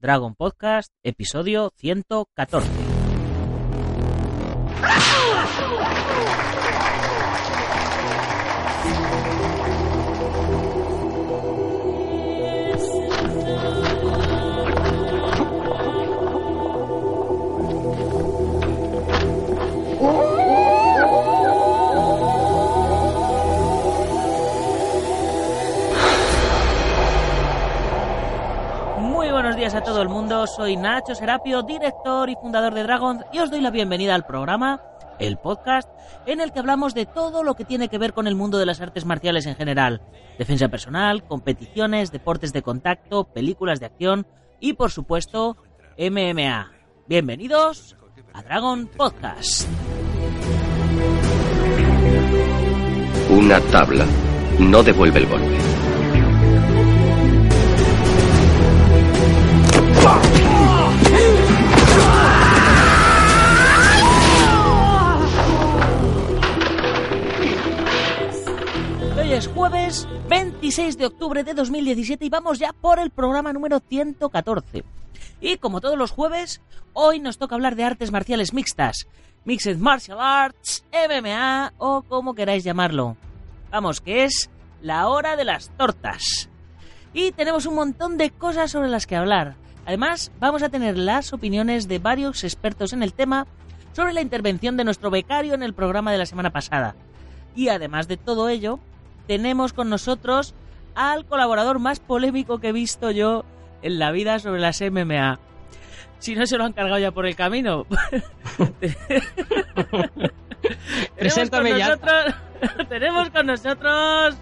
Dragon Podcast, episodio 114. Todo el mundo, soy Nacho Serapio, director y fundador de Dragon, y os doy la bienvenida al programa, el podcast, en el que hablamos de todo lo que tiene que ver con el mundo de las artes marciales en general. Defensa personal, competiciones, deportes de contacto, películas de acción y, por supuesto, MMA. Bienvenidos a Dragon Podcast. Una tabla no devuelve el golpe. Hoy es jueves 26 de octubre de 2017 y vamos ya por el programa número 114. Y como todos los jueves, hoy nos toca hablar de artes marciales mixtas, Mixed Martial Arts, MMA o como queráis llamarlo. Vamos, que es la hora de las tortas. Y tenemos un montón de cosas sobre las que hablar. Además, vamos a tener las opiniones de varios expertos en el tema sobre la intervención de nuestro becario en el programa de la semana pasada. Y además de todo ello, tenemos con nosotros al colaborador más polémico que he visto yo en la vida sobre las MMA. Si no se lo han cargado ya por el camino. Preséntame ya. tenemos con nosotros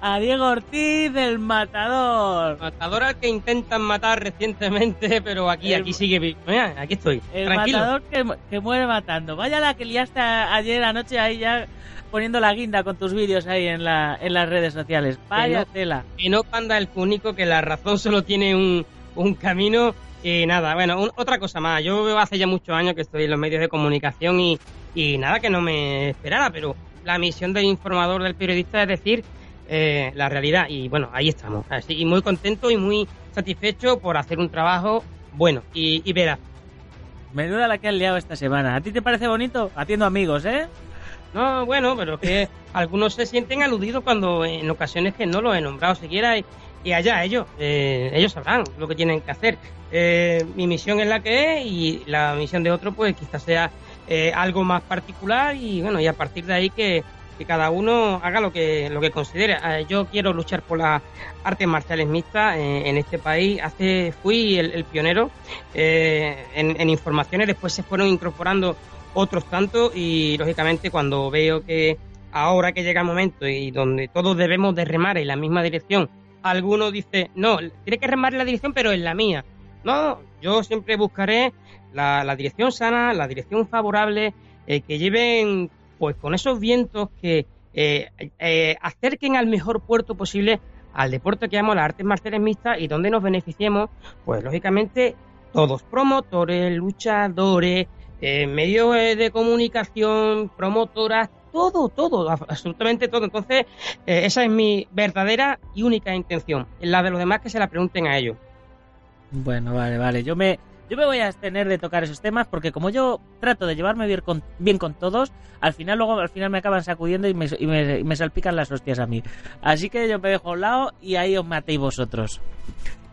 a Diego Ortiz, el matador. Matador al que intentan matar recientemente, pero aquí, El- aquí sigue vivo. Mira, aquí estoy. El Tranquilo. matador que, que muere matando. Vaya la que liaste ayer anoche ahí ya poniendo la guinda con tus vídeos ahí en, la, en las redes sociales. Vaya no- tela. Y no panda el único que la razón solo tiene un, un camino. Y nada, bueno, un- otra cosa más. Yo veo hace ya muchos años que estoy en los medios de comunicación y, y nada que no me esperara, pero la misión del informador, del periodista es decir eh, la realidad. Y bueno, ahí estamos. Así, y muy contento y muy satisfecho por hacer un trabajo bueno y, y veraz. Menuda la que has liado esta semana. ¿A ti te parece bonito? Haciendo amigos, ¿eh? No, bueno, pero es que algunos se sienten aludidos cuando en ocasiones que no lo he nombrado siquiera y, y allá ellos, eh, ellos sabrán lo que tienen que hacer. Eh, mi misión es la que es y la misión de otro pues quizás sea eh, algo más particular y bueno, y a partir de ahí que, que cada uno haga lo que, lo que considere. Eh, yo quiero luchar por las artes marciales mixtas eh, en este país. Hace fui el, pionero eh, en, en informaciones, después se fueron incorporando otros tantos y lógicamente cuando veo que ahora que llega el momento y donde todos debemos de remar en la misma dirección, alguno dice, no, tiene que remar en la dirección pero en la mía. No, yo siempre buscaré la, dirección sana, la dirección favorable, eh, que lleven pues con esos vientos que eh, eh, acerquen al mejor puerto posible al deporte que amo, las artes marciales mixtas y donde nos beneficiemos, pues lógicamente todos, promotores, luchadores, medios de comunicación, promotoras, todo, todo, ab- absolutamente todo. Entonces, esa es mi verdadera y única intención. La de los demás que se la pregunten a ellos. Bueno, vale, vale. Yo me, yo me voy a abstener de tocar esos temas porque como yo trato de llevarme bien con, bien con todos, al final luego al final me acaban sacudiendo y me, y me, y me salpican las hostias a mí. Así que yo me dejo a un lado y ahí os matéis vosotros.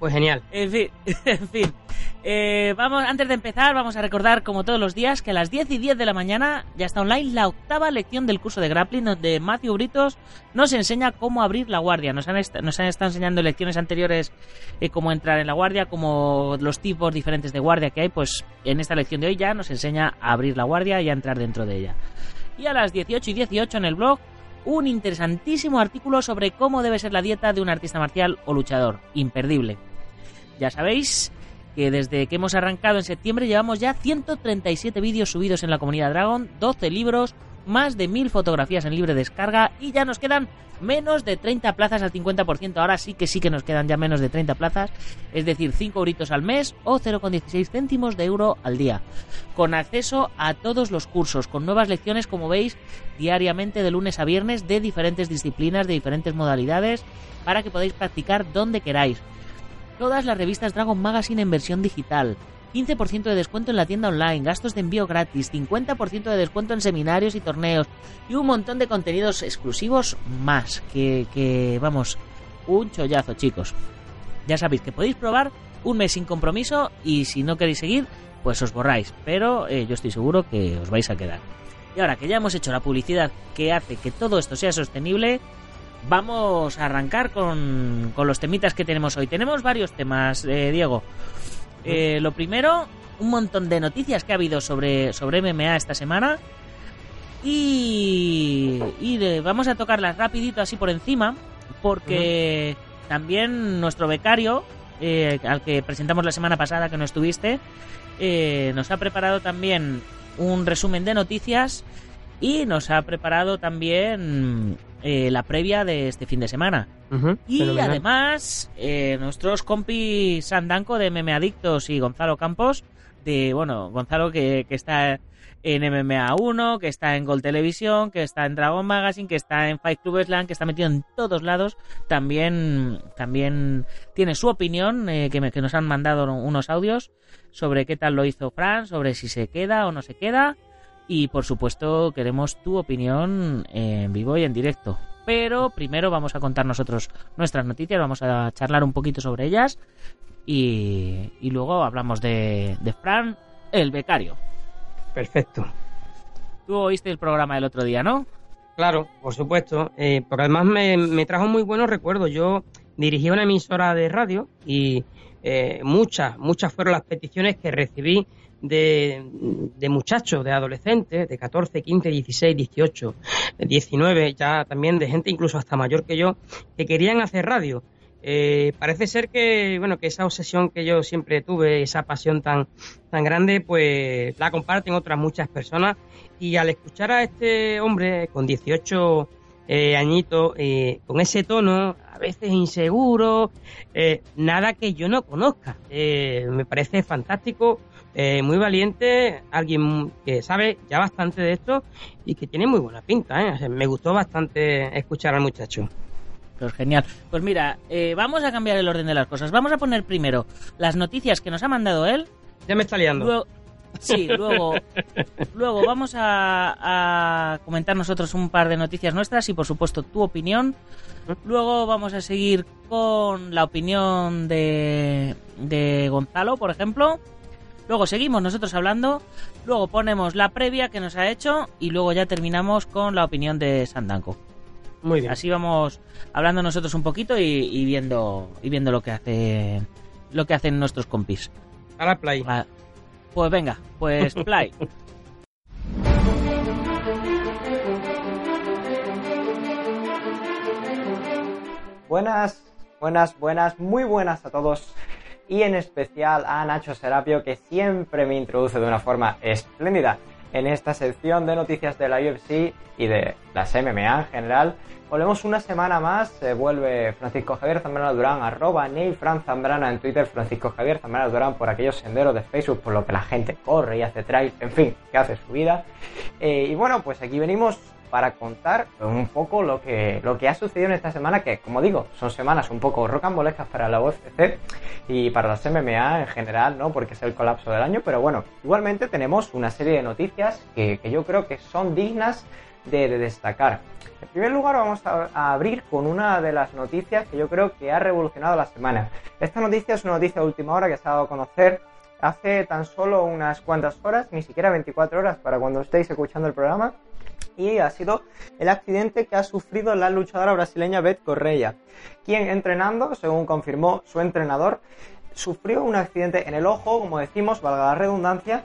Pues genial. En fin, en fin. Eh, vamos, antes de empezar, vamos a recordar, como todos los días, que a las 10 y 10 de la mañana ya está online la octava lección del curso de grappling, donde Matthew Britos nos enseña cómo abrir la guardia. Nos han, nos han estado enseñando en lecciones anteriores eh, cómo entrar en la guardia, como los tipos diferentes de guardia que hay. Pues en esta lección de hoy ya nos enseña a abrir la guardia y a entrar dentro de ella. Y a las 18 y 18 en el blog, un interesantísimo artículo sobre cómo debe ser la dieta de un artista marcial o luchador. Imperdible. Ya sabéis que desde que hemos arrancado en septiembre llevamos ya 137 vídeos subidos en la comunidad Dragon, 12 libros, más de 1000 fotografías en libre descarga y ya nos quedan menos de 30 plazas al 50%. Ahora sí que sí que nos quedan ya menos de 30 plazas, es decir, 5 euritos al mes o 0,16 céntimos de euro al día. Con acceso a todos los cursos, con nuevas lecciones, como veis, diariamente de lunes a viernes de diferentes disciplinas, de diferentes modalidades, para que podáis practicar donde queráis. Todas las revistas Dragon Magazine en versión digital. 15% de descuento en la tienda online, gastos de envío gratis, 50% de descuento en seminarios y torneos y un montón de contenidos exclusivos más. Que, que vamos, un chollazo, chicos. Ya sabéis que podéis probar un mes sin compromiso y si no queréis seguir, pues os borráis. Pero eh, yo estoy seguro que os vais a quedar. Y ahora que ya hemos hecho la publicidad que hace que todo esto sea sostenible, vamos a arrancar con, con los temitas que tenemos hoy. Tenemos varios temas, eh, Diego. Eh, lo primero, un montón de noticias que ha habido sobre, sobre MMA esta semana. Y, y de- vamos a tocarlas rapidito así por encima, porque también nuestro becario, eh, al que presentamos la semana pasada que no estuviste, eh, nos ha preparado también un resumen de noticias y nos ha preparado también eh, la previa de este fin de semana. Y fenomenal. además, eh, nuestros compis Sandanco de MMA Adictos y Gonzalo Campos, de, bueno, Gonzalo que, que está en MMA 1, que está en Gol Televisión, que está en Dragon Magazine, que está en Fight Club Slam, que está metido en todos lados, también, también tiene su opinión, eh, que, me- que nos han mandado unos audios sobre qué tal lo hizo Fran, sobre si se queda o no se queda. Y por supuesto queremos tu opinión en vivo y en directo. Pero primero vamos a contar nosotros nuestras noticias, vamos a charlar un poquito sobre ellas y, y luego hablamos de, de Fran, el becario. Perfecto. Tú oíste el programa del otro día, ¿no? Claro, por supuesto, eh, porque además me, me trajo muy buenos recuerdos. Yo dirigí una emisora de radio y eh, muchas, muchas fueron las peticiones que recibí de, muchachos, de adolescentes, de 14, 15, 16, 18, 19, ya también de gente incluso hasta mayor que yo, que querían hacer radio. Eh, parece ser que, bueno, que esa obsesión que yo siempre tuve, esa pasión tan, tan grande, pues la comparten otras muchas personas. Y al escuchar a este hombre con 18 eh, añitos, eh, con ese tono, a veces inseguro, eh, nada que yo no conozca, me parece fantástico, eh, muy valiente, alguien que sabe ya bastante de esto y que tiene muy buena pinta. ¿eh? O sea, me gustó bastante escuchar al muchacho. Pues genial. Pues mira, eh, vamos a cambiar el orden de las cosas. Vamos a poner primero las noticias que nos ha mandado él. Ya me está liando. Luego, sí, luego, luego vamos a, a comentar nosotros un par de noticias nuestras y por supuesto tu opinión. Luego vamos a seguir con la opinión de, de Gonzalo, por ejemplo. Luego seguimos nosotros hablando. Luego ponemos la previa que nos ha hecho y luego ya terminamos con la opinión de Sandanco. Muy bien. Así vamos hablando nosotros un poquito y, y viendo y viendo lo que hace lo que hacen nuestros compis. Ahora play. Ah, Pues venga, pues play. Buenas, buenas, buenas, muy buenas a todos y en especial a Nacho Serapio que siempre me introduce de una forma espléndida en esta sección de noticias de la UFC y de las MMA en general. Volvemos una semana más, eh, vuelve Francisco Javier Zambrana Durán, arroba Neil Fran Zambrana en Twitter, Francisco Javier Zambrana Durán por aquellos senderos de Facebook por lo que la gente corre y hace trail, en fin, que hace su vida. Eh, y bueno, pues aquí venimos para contar un poco lo que, lo que ha sucedido en esta semana, que como digo, son semanas un poco rocambolescas para la UFC y para las MMA en general, ¿no? Porque es el colapso del año, pero bueno, igualmente tenemos una serie de noticias que, yo creo que son dignas de, de destacar. En primer lugar, vamos a, a abrir con una de las noticias que yo creo que ha revolucionado la semana. Esta noticia es una noticia de última hora que se ha dado a conocer hace tan solo unas cuantas horas, ni siquiera 24 horas para cuando estéis escuchando el programa y ha sido el accidente que ha sufrido la luchadora brasileña Beth Correia, quien entrenando, según confirmó su entrenador, sufrió un accidente en el ojo, como decimos, valga la redundancia,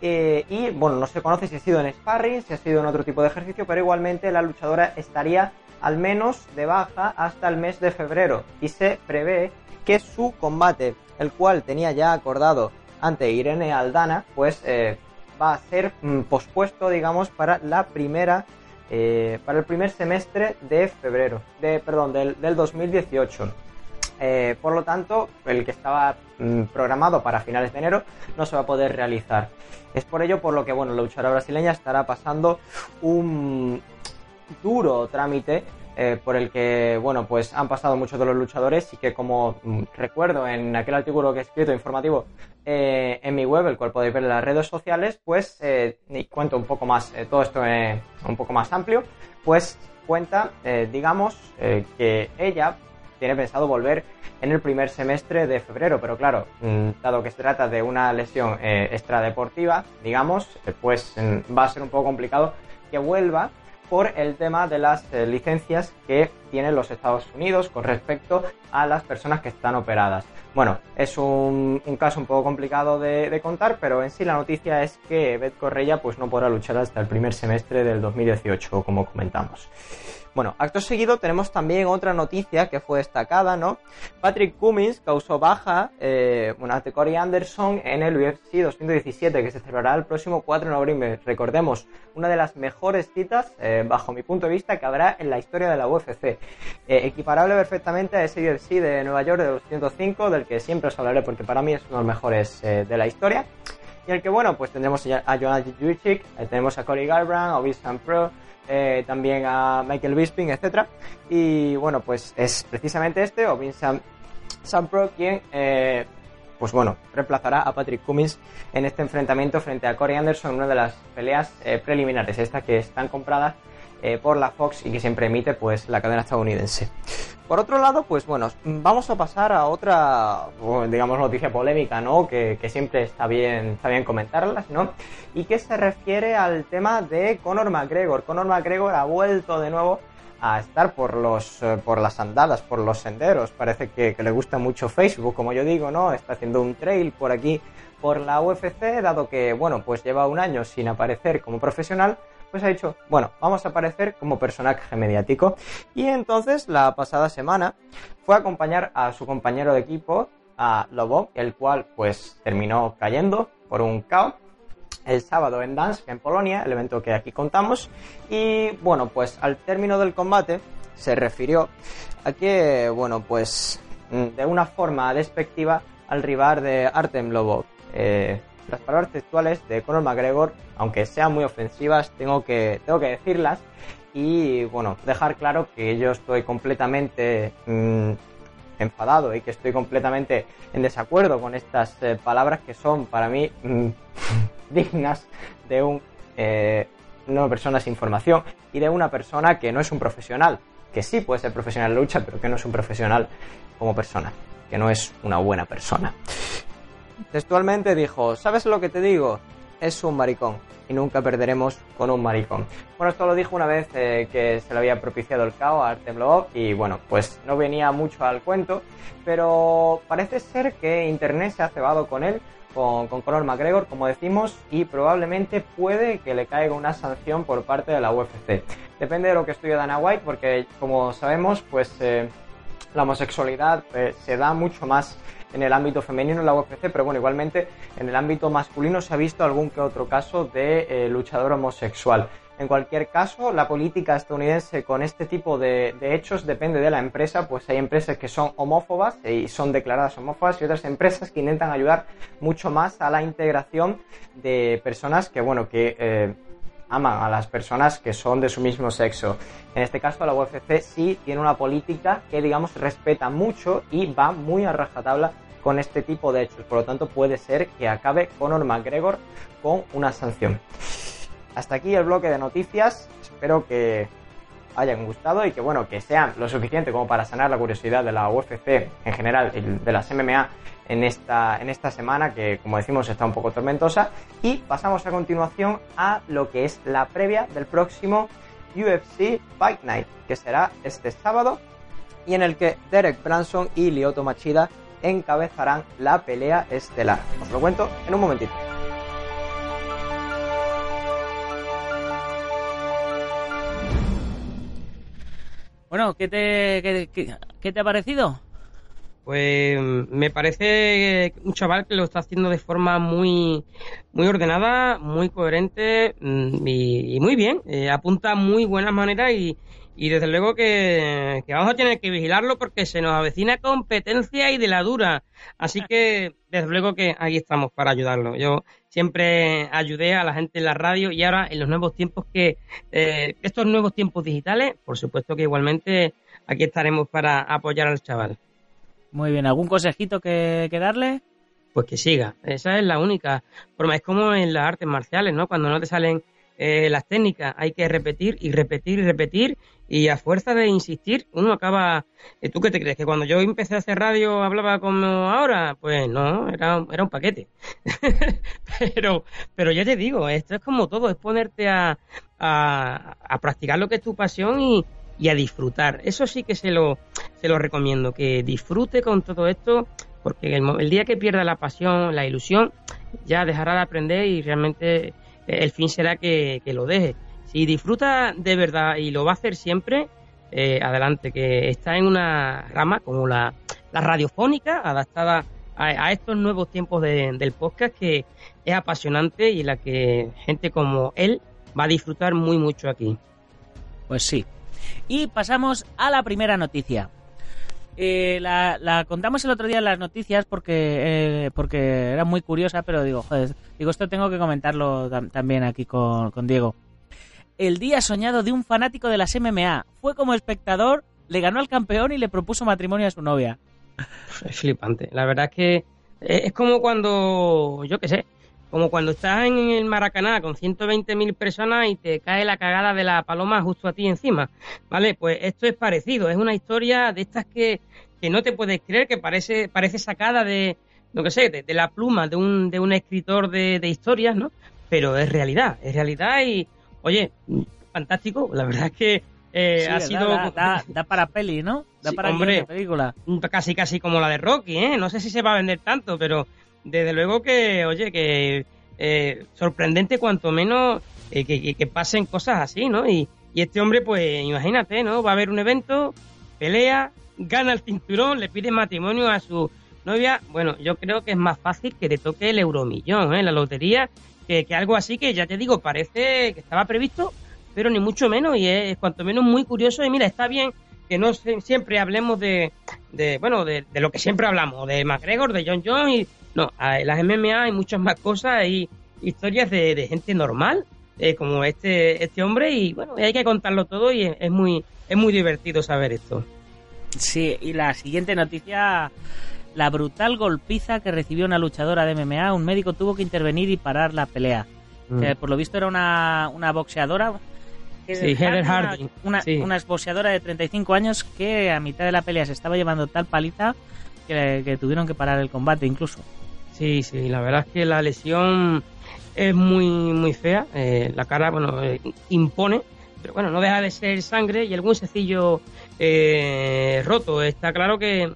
eh, y bueno, no se conoce si ha sido en sparring, si ha sido en otro tipo de ejercicio, pero igualmente la luchadora estaría al menos de baja hasta el mes de febrero y se prevé que su combate, el cual tenía ya acordado ante Irene Aldana, pues eh, va a ser mm, pospuesto, digamos, para la primera, eh, para el primer semestre de febrero, de, perdón, del, del 2018. Eh, por lo tanto, el que estaba mm, programado para finales de enero no se va a poder realizar. Es por ello por lo que, bueno, la luchadora brasileña estará pasando un duro trámite eh, por el que, bueno, pues han pasado muchos de los luchadores y que como mm, recuerdo en aquel artículo que he escrito informativo eh, en mi web, el cual podéis ver en las redes sociales, pues, eh, y cuento un poco más, todo esto un poco más amplio, pues cuenta, digamos, que ella tiene pensado volver en el primer semestre de febrero, pero claro, mm, dado que se trata de una lesión extradeportiva, digamos, pues mm, va a ser un poco complicado que vuelva por el tema de las eh, licencias que tienen los Estados Unidos con respecto a las personas que están operadas. Bueno, es un, caso un poco complicado de, contar, pero en sí la noticia es que Beth Correia pues no podrá luchar hasta el primer semestre del 2018, como comentamos. Bueno, acto seguido tenemos también otra noticia que fue destacada, ¿no? Patrick Cummins causó baja, eh, bueno, ante Corey Anderson en el UFC 217 que se celebrará el próximo 4 de noviembre. Recordemos, una de las mejores citas, eh, bajo mi punto de vista, que habrá en la historia de la UFC. Eh, equiparable perfectamente a ese UFC de Nueva York de 205, del que siempre os hablaré porque para mí es uno de los mejores de la historia. Y el que, bueno, pues tendremos a Jonas Jujicic, tenemos a Corey Garbrandt, a Obisan Pro, eh, también a Michael Bisping, etc. Y bueno, pues es precisamente este, o Vincent Sampro, quien, eh, pues bueno, reemplazará a Patrick Cummins en este enfrentamiento frente a Corey Anderson en una de las peleas eh, preliminares, estas que están compradas por la Fox y que siempre emite pues la cadena estadounidense. Por otro lado, pues bueno, vamos a pasar a otra, digamos, noticia polémica, ¿no? Que, siempre está bien, está bien comentarlas, ¿no? Y que se refiere al tema de Conor McGregor. Conor McGregor ha vuelto de nuevo a estar por los eh, por las andadas, por los senderos. Parece que, que, le gusta mucho Facebook, como yo digo, ¿no? Está haciendo un trail por aquí por la UFC, dado que, bueno, pues lleva un año sin aparecer como profesional pues ha dicho, bueno, vamos a aparecer como personaje mediático. Y entonces la pasada semana fue a acompañar a su compañero de equipo, a Lobo, el cual pues terminó cayendo por un caos el sábado en Dansk, en Polonia, el evento que aquí contamos. Y bueno, pues al término del combate se refirió a que, bueno, pues de una forma despectiva al rival de Artem Lobov. Eh, las palabras textuales de Conor McGregor, aunque sean muy ofensivas, tengo que, tengo que decirlas y bueno, dejar claro que yo estoy completamente mm, enfadado y que estoy completamente en desacuerdo con estas eh, palabras que son para mí mm, dignas de un, eh, una persona sin formación y de una persona que no es un profesional, que sí puede ser profesional en lucha, pero que no es un profesional como persona, que no es una buena persona. Textualmente dijo, ¿sabes lo que te digo? Es un maricón y nunca perderemos con un maricón. Bueno, esto lo dijo una vez eh, que se le había propiciado el caos a Artem Lobov y bueno, pues no venía mucho al cuento, pero parece ser que Internet se ha cebado con él, con, con Conor McGregor, como decimos, y probablemente puede que le caiga una sanción por parte de la UFC. Depende de lo que estudie Dana White, porque como sabemos, pues eh, la homosexualidad eh, se da mucho más en el ámbito femenino en la UFC, pero bueno, igualmente en el ámbito masculino se ha visto algún que otro caso de eh, luchador homosexual. En cualquier caso, la política estadounidense con este tipo de, hechos depende de la empresa, pues hay empresas que son homófobas y son declaradas homófobas y otras empresas que intentan ayudar mucho más a la integración de personas que, bueno, que eh, aman a las personas que son de su mismo sexo. En este caso, la UFC sí tiene una política que, digamos, respeta mucho y va muy a rajatabla con este tipo de hechos. Por lo tanto, puede ser que acabe Conor McGregor con una sanción. Hasta aquí el bloque de noticias. Espero que hayan gustado y que bueno, que sean lo suficiente como para sanar la curiosidad de la UFC en general y de las MMA en esta, en esta semana que como decimos está un poco tormentosa y pasamos a continuación a lo que es la previa del próximo UFC Fight Night que será este sábado y en el que Derek Branson y Lyoto Machida encabezarán la pelea estelar. Os lo cuento en un momentito. Bueno, ¿qué te, qué, te ha parecido? Pues me parece un chaval que lo está haciendo de forma muy, muy ordenada, muy coherente mm, y, muy bien. Eh, apunta muy buenas maneras y, y desde luego que, vamos a tener que vigilarlo porque se nos avecina competencia y de la dura. Así que desde luego que ahí estamos para ayudarlo. Yo siempre ayudé a la gente en la radio y ahora en los nuevos tiempos que eh, estos nuevos tiempos digitales, por supuesto que igualmente aquí estaremos para apoyar al chaval. Muy bien, ¿algún consejito que, que darle? Pues que siga. Esa es la única forma. Es como en las artes marciales, ¿no? Cuando no te salen eh, las técnicas hay que repetir y repetir y repetir y a fuerza de insistir uno acaba... Eh, ¿Tú qué te crees? ¿Que cuando yo empecé a hacer radio hablaba como ahora? Pues no, era, era un paquete. pero, pero ya te digo, esto es como todo, es ponerte a, a, practicar lo que es tu pasión y, y a disfrutar. Eso sí que se lo, se lo recomiendo, que disfrute con todo esto, porque el, el día que pierda la pasión, la ilusión, ya dejará de aprender y realmente el fin será que, lo deje. Si disfruta de verdad y lo va a hacer siempre, eh, adelante, que está en una rama como la, radiofónica, adaptada a, estos nuevos tiempos del podcast, que es apasionante y la que gente como él va a disfrutar muy mucho aquí. Pues sí. Y pasamos a la primera noticia. Eh, la, contamos el otro día en las noticias porque, eh, porque era muy curiosa, pero digo, joder, digo, esto tengo que comentarlo también aquí con, Diego. El día soñado de un fanático de las MMA. Fue como espectador, le ganó al campeón y le propuso matrimonio a su novia. Es flipante. La verdad es que eh, es como cuando, yo qué sé, como cuando estás en el Maracaná con 120.000 personas y te cae la cagada de la paloma justo a ti encima. ¿Vale? Pues esto es parecido. Es una historia de estas que, que no te puedes creer, que parece, parece sacada de, no que sé, de, la pluma de un, de un escritor de, historias, ¿no? Pero es realidad, es realidad y, oye, fantástico. La verdad es que eh, ha sido. Da, para peli, ¿no? Da para hombre, película. Casi, casi como la de Rocky, ¿eh? No sé si se va a vender tanto, pero desde luego que, oye, que eh, sorprendente cuanto menos eh, que, pasen cosas así, ¿no? Y, este hombre, pues imagínate, ¿no? Va a haber un evento, pelea, gana el cinturón, le pide matrimonio a su novia. Bueno, yo creo que es más fácil que te toque el euromillón, ¿eh? La lotería, que, algo así que ya te digo, parece que estaba previsto, pero ni mucho menos, y es, cuanto menos muy curioso. Y mira, está bien que no siempre hablemos de, de bueno, de, de, lo que siempre hablamos, de McGregor, de John Jones y no, en las MMA hay muchas más cosas, hay historias de, gente normal, eh, como este, este hombre, y bueno, hay que contarlo todo y es, muy, es muy divertido saber esto. Sí, y la siguiente noticia, la brutal golpiza que recibió una luchadora de MMA, un médico tuvo que intervenir y parar la pelea. Mm. por lo visto era una, una boxeadora. Sí, Heather Harding. Una, una, boxeadora de 35 años que a mitad de la pelea se estaba llevando tal paliza que, que tuvieron que parar el combate incluso. Sí, sí, la verdad es que la lesión es muy, muy fea. Eh, la cara, bueno, eh, impone, pero bueno, no deja de ser sangre y algún sencillo eh, roto. Está claro que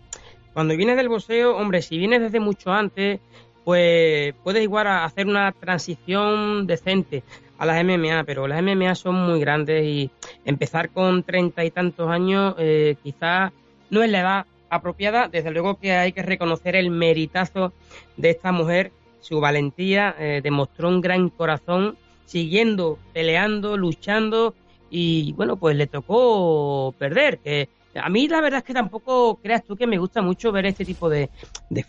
cuando vienes del boxeo, hombre, si vienes desde mucho antes, pues puedes igual a hacer una transición decente a las MMA, pero las MMA son muy grandes y empezar con treinta y tantos años quizás no es la edad apropiada. Desde luego que hay que reconocer el meritazo de esta mujer, su valentía, eh, demostró un gran corazón, siguiendo, peleando, luchando y bueno, pues le tocó perder. Que a mí la verdad es que tampoco creas tú que me gusta mucho ver este tipo de,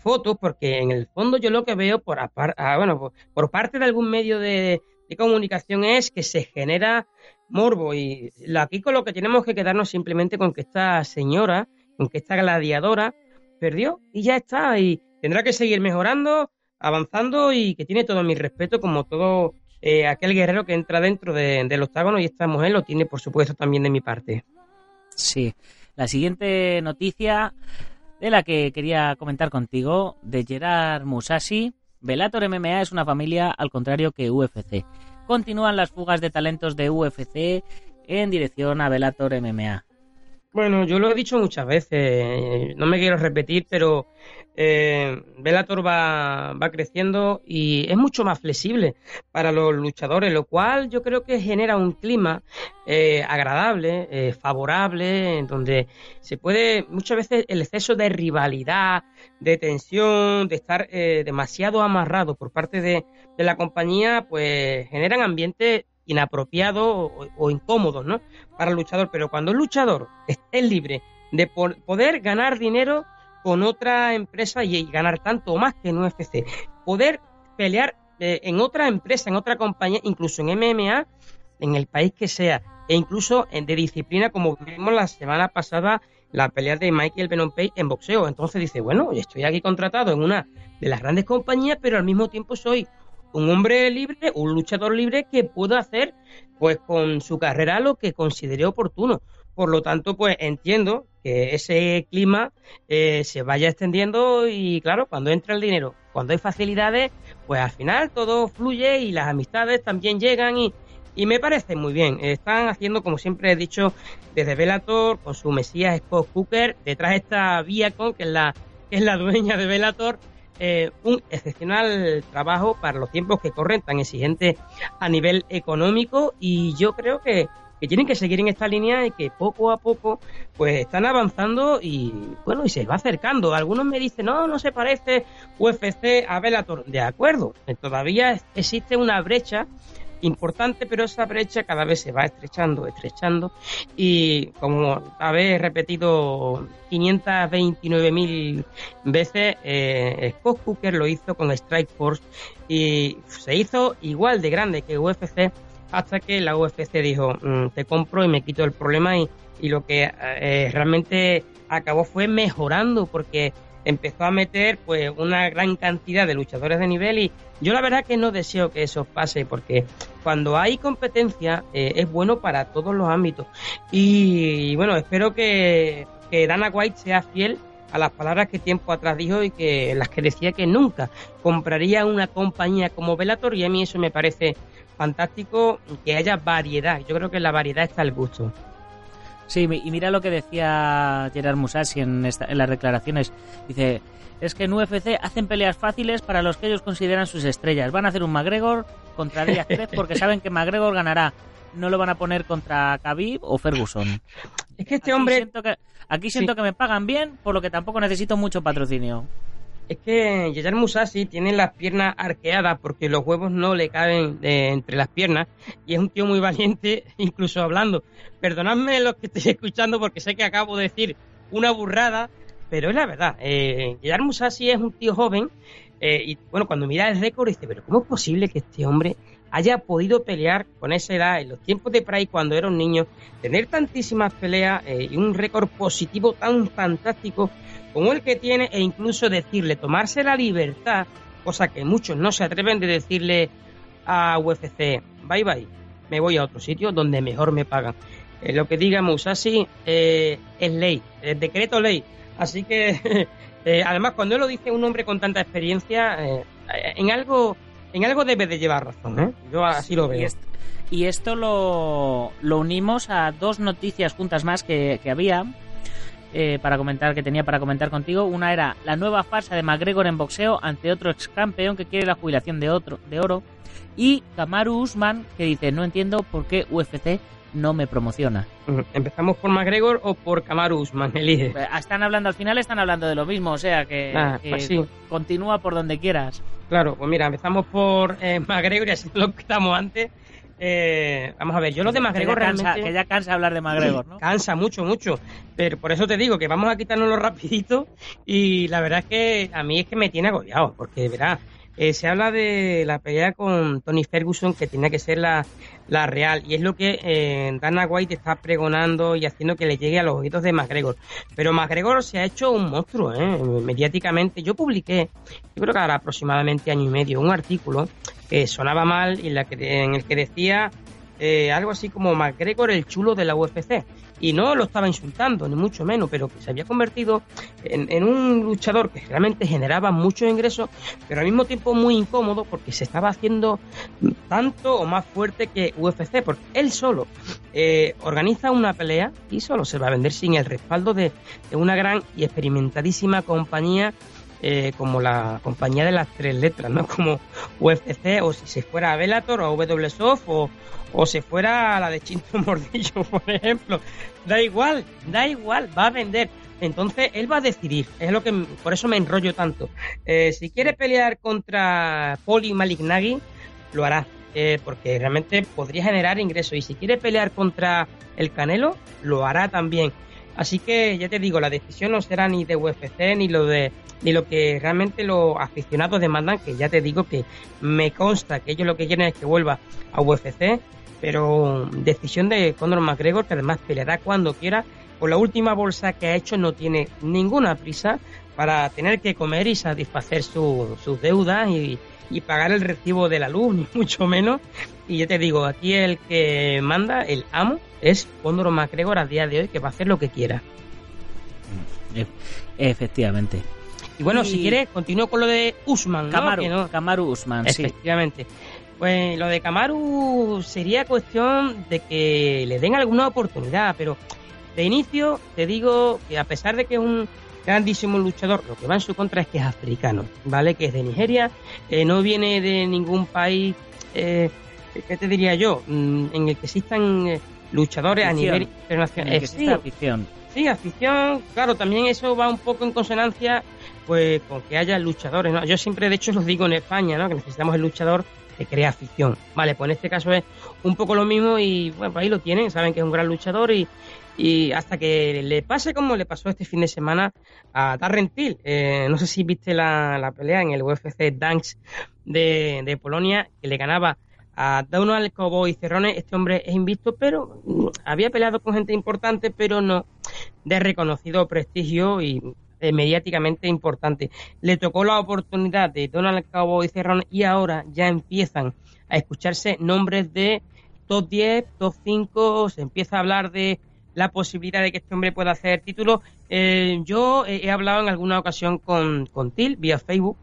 fotos, porque en el fondo yo lo que veo por, ah, bueno, por, parte de algún medio de, de comunicación es que se genera morbo y aquí con lo que tenemos que quedarnos simplemente con que esta señora aunque esta gladiadora perdió y ya está. Y tendrá que seguir mejorando, avanzando y que tiene todo mi respeto como todo eh, aquel guerrero que entra dentro del octágono y esta mujer lo tiene por supuesto también de mi parte. Sí. La siguiente noticia de la que quería comentar contigo, de Gerard Musashi, Velator MMA es una familia al contrario que UFC. Continúan las fugas de talentos de UFC en dirección a Velator MMA. Bueno, yo lo he dicho muchas veces, no me quiero repetir, pero eh, Bellator va, va creciendo y es mucho más flexible para los luchadores, lo cual yo creo que genera un clima eh, agradable, eh, favorable, en donde se puede, muchas veces el exceso de rivalidad, de tensión, de estar eh, demasiado amarrado por parte de, de la compañía, pues generan ambientes inapropiados o, incómodos, ¿no? Para el luchador. Pero cuando el luchador es libre de poder ganar dinero con otra empresa y ganar tanto o más que en UFC, poder pelear eh, en otra empresa, en otra compañía, incluso en MMA, en el país que sea, e incluso de disciplina, como vimos la semana pasada, la pelea de Michael Venom en boxeo. Entonces dice, bueno, estoy aquí contratado en una de las grandes compañías, pero al mismo tiempo soy un hombre libre, un luchador libre que puedo hacer pues con su carrera lo que considere oportuno. Por lo tanto, pues entiendo que ese clima eh, se vaya extendiendo y claro, cuando entra el dinero, cuando hay facilidades, pues al final todo fluye y las amistades también llegan y, y me parece muy bien. Están haciendo, como siempre he dicho, desde Velator con su Mesías Scott Cooker, detrás está Viacom, que es la, que es la dueña de Velator, eh, un excepcional trabajo para los tiempos que corren, tan exigentes a nivel económico, y yo creo que, que tienen que seguir en esta línea y que poco a poco pues están avanzando y bueno y se va acercando. Algunos me dicen no no se parece UFC a Velator de acuerdo todavía existe una brecha importante, pero esa brecha cada vez se va estrechando, estrechando. Y como habéis repetido 529.000 veces, eh, Scott Cooker lo hizo con Strike Force y se hizo igual de grande que UFC hasta que la UFC dijo, mm, te compro y me quito el problema y, y lo que eh, realmente acabó fue mejorando porque empezó a meter pues una gran cantidad de luchadores de nivel y yo la verdad que no deseo que eso pase porque cuando hay competencia eh, es bueno para todos los ámbitos. Y, bueno espero que, que Dana White sea fiel a las palabras que tiempo atrás dijo y que las que decía que nunca compraría una compañía como Velator y a mí eso me parece fantástico que haya variedad. Yo creo que la variedad está al gusto Sí, y mira lo que decía Gerard Musashi en, en las declaraciones. Dice, es que en UFC hacen peleas fáciles para los que ellos consideran sus estrellas. Van a hacer un McGregor contra Díaz porque saben que McGregor ganará. No lo van a poner contra Khabib o Ferguson. Es que este hombre... aquí siento que me pagan bien, por lo que tampoco necesito mucho patrocinio es que Yayar Musashi tiene las piernas arqueadas porque los huevos no le caben entre las piernas y es un tío muy valiente incluso hablando. Perdonadme lo que estoy escuchando porque sé que acabo de decir una burrada, pero es la verdad. Eh, Musashi es un tío joven eh, y bueno, cuando mira el récord dice, pero ¿cómo es posible que este hombre haya podido pelear con esa edad en los tiempos de Pride cuando era un niño, tener tantísimas peleas eh, y un récord positivo tan fantástico como el que tiene e incluso decirle, tomarse la libertad, cosa que muchos no se atreven de decirle a UFC, bye bye, me voy a otro sitio donde mejor me pagan. Eh, lo que diga Musashi eh, es ley, es decreto ley. Así que, eh, además, cuando lo dice un hombre con tanta experiencia, en algo en algo debe de llevar razón. Yo así lo veo. Y esto, lo, lo, unimos a dos noticias juntas más que, que había eh, para comentar que tenía para comentar contigo. Una era la nueva farsa de McGregor en boxeo ante otro ex campeón que quiere la jubilación de otro de oro y Kamaru Usman que dice no entiendo por qué UFC no me promociona. ¿Empezamos por McGregor o por Kamaru Usman? Elige. Pues, están hablando al final, están hablando de lo mismo, o sea que, ah, pues continúa por donde quieras. Claro, pues mira, empezamos por eh, McGregor y así lo que estamos antes. Eh, vamos a ver, yo lo de McGregor realmente... Que ya cansa hablar de McGregor, ¿no? Cansa mucho, mucho. Pero por eso te digo que vamos a quitárnoslo rapidito y la verdad es que a mí es que me tiene agobiado, porque verás, eh, se habla de la pelea con Tony Ferguson que tiene que ser la, la real y es lo que eh, Dana White está pregonando y haciendo que le llegue a los oídos de McGregor. Pero McGregor se ha hecho un monstruo, ¿eh? mediáticamente. Yo publiqué, yo creo que ahora aproximadamente año y medio, un artículo que sonaba mal y la que, en el que decía eh, algo así como McGregor el chulo de la UFC. Y no lo estaba insultando, ni mucho menos, pero que se había convertido en, un luchador que realmente generaba muchos ingresos, pero al mismo tiempo muy incómodo porque se estaba haciendo tanto o más fuerte que UFC, porque él solo eh, organiza una pelea y solo se va a vender sin el respaldo de, una gran y experimentadísima compañía eh, como la compañía de las tres letras, ¿no? Como UFC o si se fuera a Bellator o a WSOF o, o se fuera a la de Chinto Mordillo, por ejemplo. Da igual, da igual, va a vender. Entonces él va a decidir, es lo que por eso me enrollo tanto. Eh, si quiere pelear contra Poli Malignagui, lo hará. eh, porque realmente podría generar ingresos. Y si quiere pelear contra el Canelo, lo hará también. Así que ya te digo, la decisión no será ni de UFC ni lo de ni lo que realmente los aficionados demandan, que ya te digo que me consta que ellos lo que quieren es que vuelva a UFC, pero decisión de Conor McGregor, que además peleará cuando quiera, con la última bolsa que ha hecho no tiene ninguna prisa para tener que comer y satisfacer sus deudas y, y pagar el recibo de la luz, ni mucho menos. Y ya te digo, aquí el que manda, el amo, es Conor McGregor a día de hoy, que va a hacer lo que quiera. Efectivamente. Y bueno, Y- si quieres, continúo con lo de Usman, ¿no? Kamaru, Que no- Kamaru Usman, sí. Efectivamente. Pues lo de Kamaru sería cuestión de que le den alguna oportunidad, pero de inicio te digo que a pesar de que es un grandísimo luchador, lo que va en su contra es que es africano, ¿vale? Que es de Nigeria, eh, no viene de ningún país, eh, ¿qué te diría yo? Mm, En el que existan eh, luchadores a nivel En internacional. el que Eh, exista. Sí, afición, claro, también eso va un poco en consonancia pues con que haya luchadores, ¿no? Yo siempre, de hecho, los digo en España, ¿no? Que necesitamos el luchador que crea afición. Vale, pues en este caso es un poco lo mismo y, bueno, pues ahí lo tienen, saben que es un gran luchador y, y hasta que le pase como le pasó este fin de semana a Darren Till. Eh, no sé si viste la, la pelea en el UFC Dance de, de Polonia, que le ganaba a Donald Cowboy Cerrone. Este hombre es invicto, pero había peleado con gente importante, pero no de reconocido prestigio y mediáticamente importante. Le tocó la oportunidad de Donald Cowboy Cerrone y ahora ya empiezan a escucharse nombres de top 10, top 5, se empieza a hablar de la posibilidad de que este hombre pueda hacer títulos. Eh, yo he, hablado en alguna ocasión con, con Till vía Facebook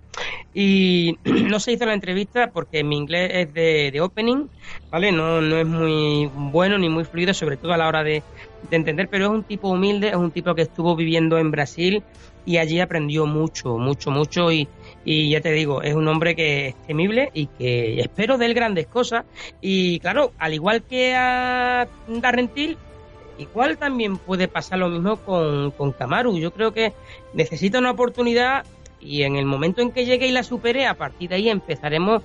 y no se hizo la entrevista porque mi inglés es de, de opening, ¿vale? No, no es muy bueno ni muy fluido, sobre todo a la hora de, de entender, pero es un tipo humilde, es un tipo que estuvo viviendo en Brasil y allí aprendió mucho, mucho, mucho y, y ya te digo, es un hombre que es temible y que espero de él grandes cosas y claro, al igual que a Darren Till, igual también puede pasar lo mismo con, con Kamaru. Yo creo que necesita una oportunidad y en el momento en que llegue y la supere, a partir de ahí empezaremos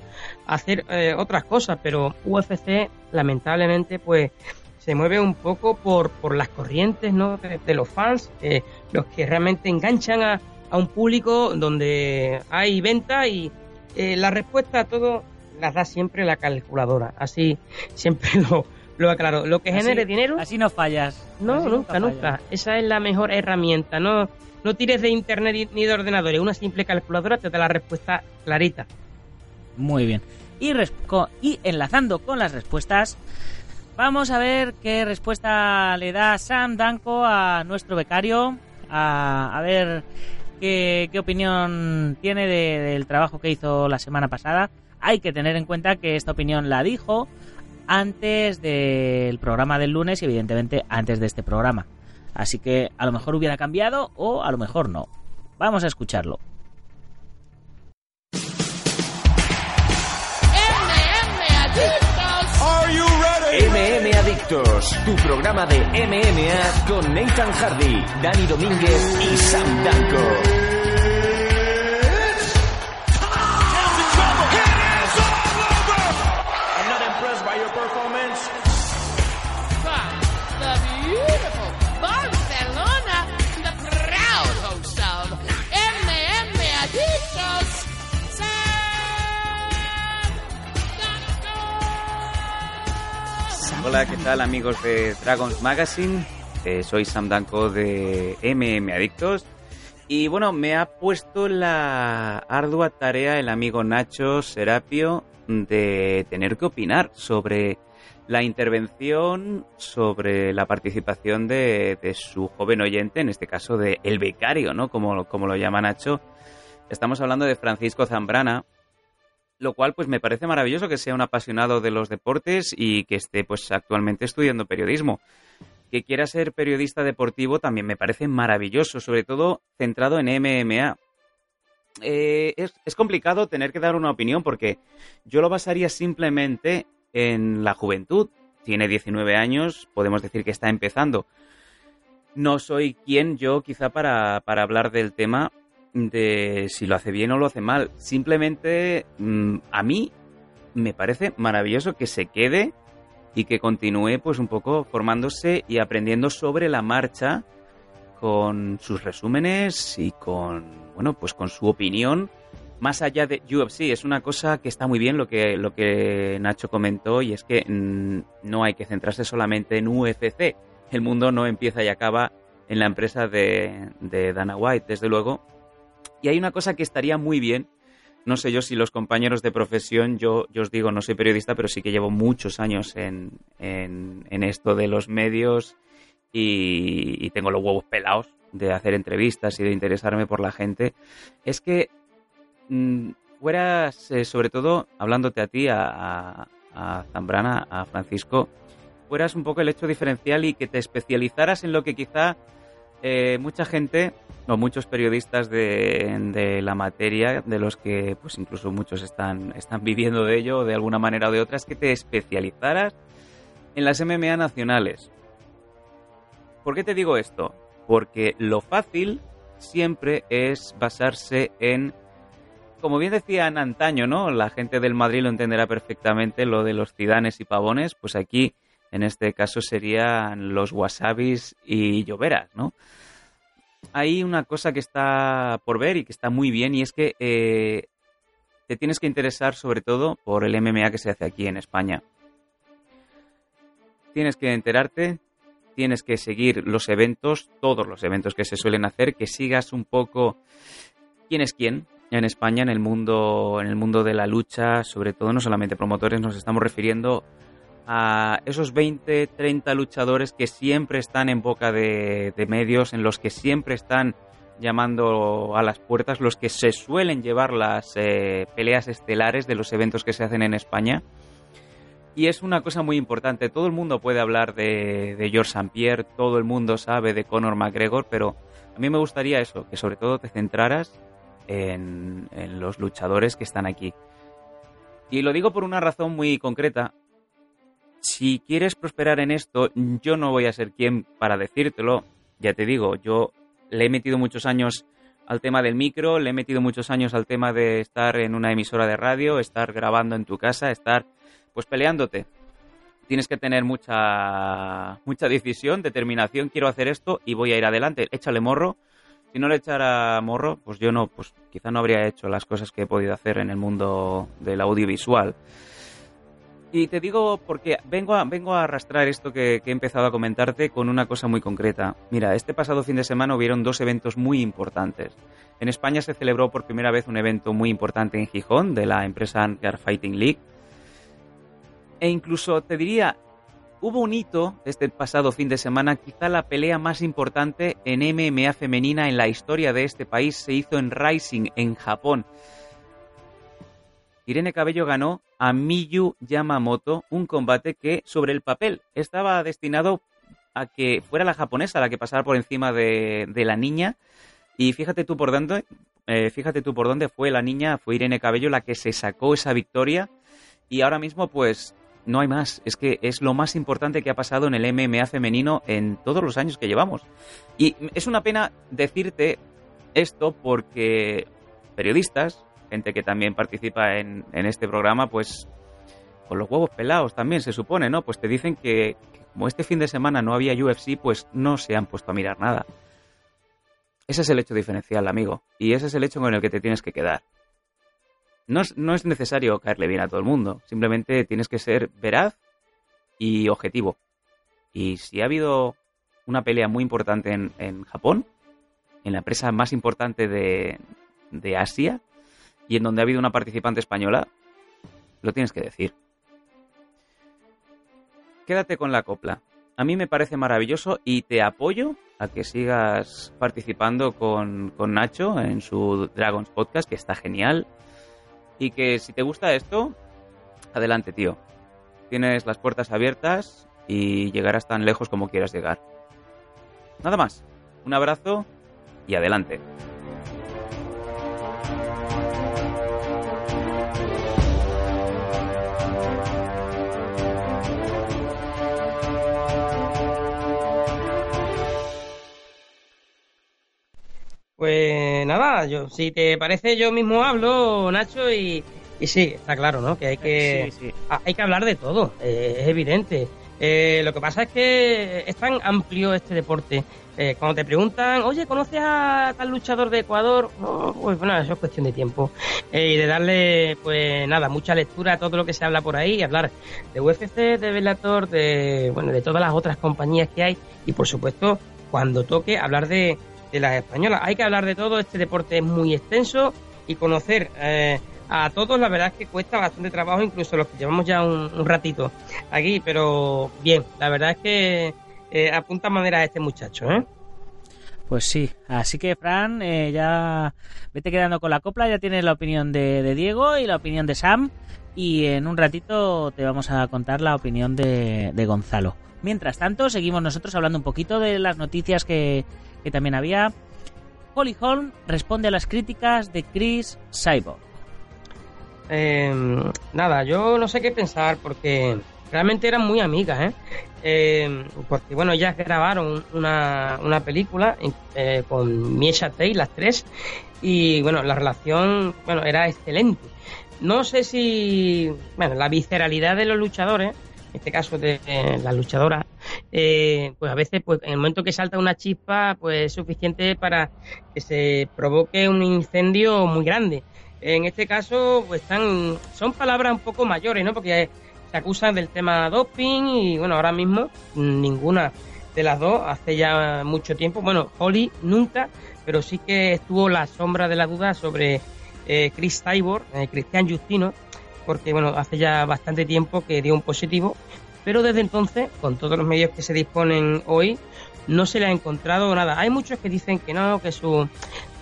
a hacer eh, otras cosas. Pero UFC, lamentablemente, pues se mueve un poco por, por las corrientes ¿no? de, los fans, eh, los que realmente enganchan a, a un público donde hay venta y eh, la respuesta a todo las da siempre la calculadora. Así siempre lo, lo aclaro. Lo que Así- genere dinero, Así no fallas. no, Así nunca, nunca. fallas. Esa es la mejor herramienta. No, no tires de internet ni- de ordenadores. Una simple calculadora te da la respuesta clarita. Muy bien. Y, y enlazando con las respuestas, vamos a ver qué respuesta le da Sam Danko a nuestro becario. A, a ver qué, qué opinión tiene de- del trabajo que hizo la semana pasada. Hay que tener en cuenta que esta opinión la dijo antes del programa del lunes y evidentemente antes de este programa. Así que a lo mejor hubiera cambiado o a lo mejor no. Vamos a escucharlo. MM Adictos, tu programa de MMA con Nathan Hardy, Dani Domínguez y Sam Danko. Hola, ¿qué tal amigos de Dragons Magazine? Eh, soy Sam Danko de MM Adictos. Y bueno, me ha puesto la ardua tarea el amigo Nacho Serapio de tener que opinar sobre la intervención, sobre la participación de, de su joven oyente, en este caso de El Becario, ¿no? Como, como lo llama Nacho. Estamos hablando de Francisco Zambrana, lo cual pues me parece maravilloso que sea un apasionado de los deportes y que esté pues actualmente estudiando periodismo. Que quiera ser periodista deportivo también me parece maravilloso, sobre todo centrado en MMA. Eh, es, es complicado tener que dar una opinión porque yo lo basaría simplemente en la juventud. Tiene 19 años, podemos decir que está empezando. No soy quien yo quizá para, para hablar del tema de si lo hace bien o lo hace mal. Simplemente mm, a mí me parece maravilloso que se quede y que continúe pues un poco formándose y aprendiendo sobre la marcha con sus resúmenes y con bueno pues con su opinión. Más allá de UFC es una cosa que está muy bien lo que lo que Nacho comentó y es que mm, no hay que centrarse solamente en UFC el mundo no empieza y acaba en la empresa de, de Dana White desde luego y hay una cosa que estaría muy bien no sé yo si los compañeros de profesión, yo, yo os digo, no soy periodista, pero sí que llevo muchos años en, en, en esto de los medios y, y tengo los huevos pelados de hacer entrevistas y de interesarme por la gente. Es que mm, fueras, eh, sobre todo, hablándote a ti, a, a, a Zambrana, a Francisco, fueras un poco el hecho diferencial y que te especializaras en lo que quizá eh, mucha gente o muchos periodistas de, la materia, de los que pues incluso muchos están, están viviendo de ello de alguna manera o de otra, es que te especializaras en las MMA nacionales. ¿Por qué te digo esto? Porque lo fácil siempre es basarse en, como bien decían antaño, ¿no? La gente del Madrid lo entenderá perfectamente, lo de los cidanes y pavones, pues aquí en este caso serían los wasabis y lloveras, ¿no? Hay una cosa que está por ver y que está muy bien y es que eh, te tienes que interesar sobre todo por el MMA que se hace aquí en España. Tienes que enterarte, tienes que seguir los eventos, todos los eventos que se suelen hacer, que sigas un poco quién es quién en España en el mundo en el mundo de la lucha, sobre todo no solamente promotores, nos estamos refiriendo a esos 20, 30 luchadores que siempre están en boca de, medios, en los que siempre están llamando a las puertas, los que se suelen llevar las eh, peleas estelares de los eventos que se hacen en España. Y es una cosa muy importante. Todo el mundo puede hablar de, de George St. Pierre, todo el mundo sabe de Conor McGregor, pero a mí me gustaría eso, que sobre todo te centraras en, en los luchadores que están aquí. Y lo digo por una razón muy concreta, si quieres prosperar en esto, yo no voy a ser quien para decírtelo. Ya te digo, yo le he metido muchos años al tema del micro, le he metido muchos años al tema de estar en una emisora de radio, estar grabando en tu casa, estar pues peleándote. Tienes que tener mucha mucha decisión, determinación, quiero hacer esto y voy a ir adelante. Échale morro. Si no le echara morro, pues yo no, pues quizá no habría hecho las cosas que he podido hacer en el mundo del audiovisual. Y te digo porque vengo a, vengo a arrastrar esto que, he empezado a comentarte con una cosa muy concreta. Mira, este pasado fin de semana hubieron dos eventos muy importantes. En España se celebró por primera vez un evento muy importante en Gijón de la empresa Ancar Fighting League. E incluso te diría, hubo un hito este pasado fin de semana, quizá la pelea más importante en MMA femenina en la historia de este país se hizo en Rising, en Japón. Irene Cabello ganó a Miyu Yamamoto un combate que sobre el papel estaba destinado a que fuera la japonesa la que pasara por encima de, de la niña. Y fíjate tú por dónde eh, fíjate tú por dónde fue la niña fue Irene Cabello la que se sacó esa victoria. Y ahora mismo pues no hay más. Es que es lo más importante que ha pasado en el MMA femenino en todos los años que llevamos. Y es una pena decirte esto porque periodistas gente que también participa en, este programa, pues con los huevos pelados también se supone, ¿no? Pues te dicen que, como este fin de semana no había UFC, pues no se han puesto a mirar nada. Ese es el hecho diferencial, amigo, y ese es el hecho con el que te tienes que quedar. No es, necesario caerle bien a todo el mundo, simplemente tienes que ser veraz y objetivo. Y si ha habido una pelea muy importante en, Japón, en la empresa más importante de Asia, y en donde ha habido una participante española, lo tienes que decir. Quédate con la copla. A mí me parece maravilloso y te apoyo a que sigas participando con, con Nacho en su Dragons Podcast, que está genial. Y que si te gusta esto, adelante, tío. Tienes las puertas abiertas y llegarás tan lejos como quieras llegar. Nada más. Un abrazo y adelante. Nada, yo si te parece yo mismo hablo, Nacho, y, Y sí, está claro, ¿no? Que hay que, Sí, sí. Ah, hay que hablar de todo, eh, es evidente. Eh, lo que pasa es que es tan amplio este deporte. Eh, cuando te preguntan, oye, ¿conoces a tal luchador de Ecuador? No, pues bueno, eso es cuestión de tiempo. Eh, y de darle, pues nada, mucha lectura a todo lo que se habla por ahí, y hablar de UFC, de Bellator, de, bueno, de todas las otras compañías que hay. Y por supuesto, cuando toque, hablar de, de las españolas. Hay que hablar de todo, este deporte es muy extenso y conocer eh, a todos la verdad es que cuesta bastante trabajo, incluso los que llevamos ya un, un ratito aquí, pero bien, la verdad es que eh, apunta manera a este muchacho, ¿eh? Pues sí, así que Fran, eh, ya vete quedando con la copla, ya tienes la opinión de, de Diego y la opinión de Sam y en un ratito te vamos a contar la opinión de, de Gonzalo. Mientras tanto, seguimos nosotros hablando un poquito de las noticias que, que también había. Holly Holm responde a las críticas de Chris Cyborg. Eh, nada, yo no sé qué pensar porque realmente eran muy amigas, ¿eh? Eh, porque bueno, ellas grabaron una, una película eh, con Miesha Tate, las tres, y bueno, la relación, bueno, era excelente. No sé si, bueno, la visceralidad de los luchadores, en este caso de eh, las luchadoras, eh, pues a veces, pues en el momento que salta una chispa, pues es suficiente para que se provoque un incendio muy grande. En este caso, pues están, son palabras un poco mayores, ¿no? Porque se acusan del tema doping y bueno, ahora mismo ninguna de las dos hace ya mucho tiempo. Bueno, Holly nunca, pero sí que estuvo la sombra de la duda sobre eh, Chris Cyborg, eh, Cristian Justino, porque bueno, hace ya bastante tiempo que dio un positivo, pero desde entonces, con todos los medios que se disponen hoy, no se le ha encontrado nada. Hay muchos que dicen que no, que su,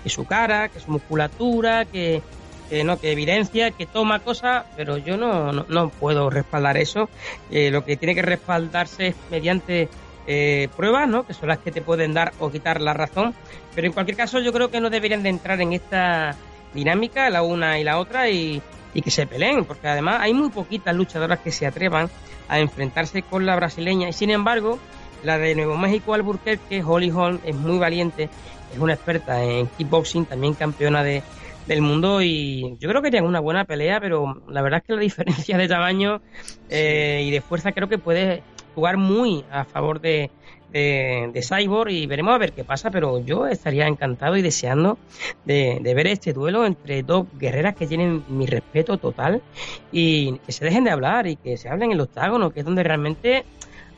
que su cara, que su musculatura, que, que no, que evidencia, que toma cosas, pero yo no, no, no puedo respaldar eso. Eh, lo que tiene que respaldarse es mediante eh, pruebas, ¿no? Que son las que te pueden dar o quitar la razón. Pero en cualquier caso, yo creo que no deberían de entrar en esta dinámica, la una y la otra, y, y que se peleen, porque además hay muy poquitas luchadoras que se atrevan a enfrentarse con la brasileña, y sin embargo, la de Nuevo México Alburquerque, Holly Holm, es muy valiente, es una experta en kickboxing, también campeona de, del mundo y yo creo que harían una buena pelea, pero la verdad es que la diferencia de tamaño eh, y de fuerza creo que puede jugar muy a favor de, de, de, Cyborg y veremos a ver qué pasa, pero yo estaría encantado y deseando de, ver este duelo entre dos guerreras que tienen mi respeto total y que se dejen de hablar y que se hablen en el octágono, que es donde realmente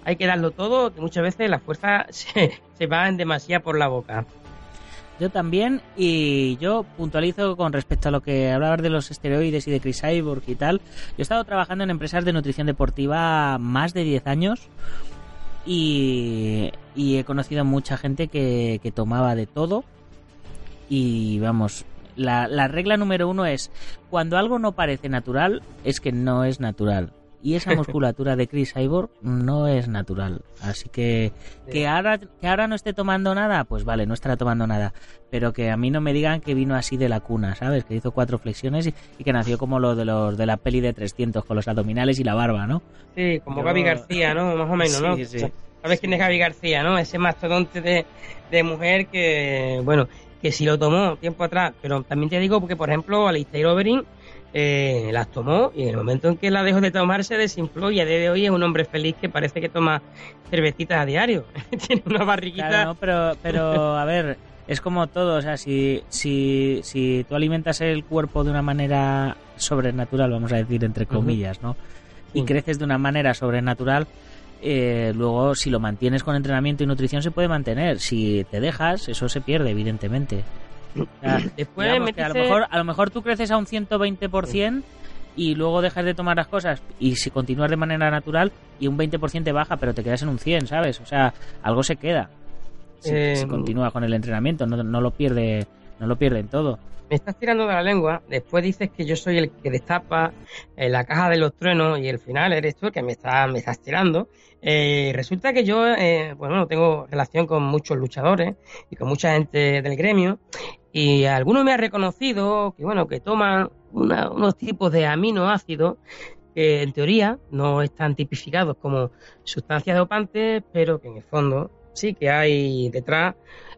hay que darlo todo, que muchas veces la fuerza se, se va en demasía por la boca. Yo también, y yo puntualizo con respecto a lo que hablabas de los esteroides y de Chris Cyborg y tal. Yo he estado trabajando en empresas de nutrición deportiva más de 10 años y, he conocido mucha gente que, tomaba de todo. Y vamos, la regla número uno es, cuando algo no parece natural, es que no es natural y esa musculatura de Chris Cyborg no es natural. Así que que ahora que ahora no esté tomando nada, pues vale, no estará tomando nada, pero que a mí no me digan que vino así de la cuna, ¿sabes? Que hizo cuatro flexiones y, y que nació como lo de los de la peli de 300 con los abdominales y la barba, ¿no? Sí, como Yo... Gaby García, ¿no? Más o menos, ¿no? Sí, sí. ¿Sabes quién es Gaby García, no? Ese mastodonte de, de mujer que, bueno, que si lo tomó tiempo atrás, pero también te digo porque, por ejemplo, Alistair Overeem eh, las tomó y en el momento en que la dejó de tomar se desinfló y a día de hoy es un hombre feliz que parece que toma cervecitas a diario. Tiene una barriguita. Claro, no, pero, pero a ver, es como todo, o sea, si, si, si tú alimentas el cuerpo de una manera sobrenatural, vamos a decir entre comillas, ¿no? Y creces de una manera sobrenatural, eh, luego si lo mantienes con entrenamiento y nutrición se puede mantener. Si te dejas, eso se pierde, evidentemente. Sea, Después que a lo mejor a lo mejor tú creces a un 120% y luego dejas de tomar las cosas y si continúas de manera natural y un 20% te baja, pero te quedas en un 100, ¿sabes? O sea, algo se queda. Si, eh, si continúa con el entrenamiento, no, no lo pierde no lo pierden todo. Me estás tirando de la lengua, después dices que yo soy el que destapa eh, la caja de los truenos y al final eres tú el que me, está, me estás tirando. Eh, resulta que yo, eh, bueno, tengo relación con muchos luchadores y con mucha gente del gremio y alguno me ha reconocido que, bueno, que toman una, unos tipos de aminoácidos que en teoría no están tipificados como sustancias dopantes, pero que en el fondo sí que hay detrás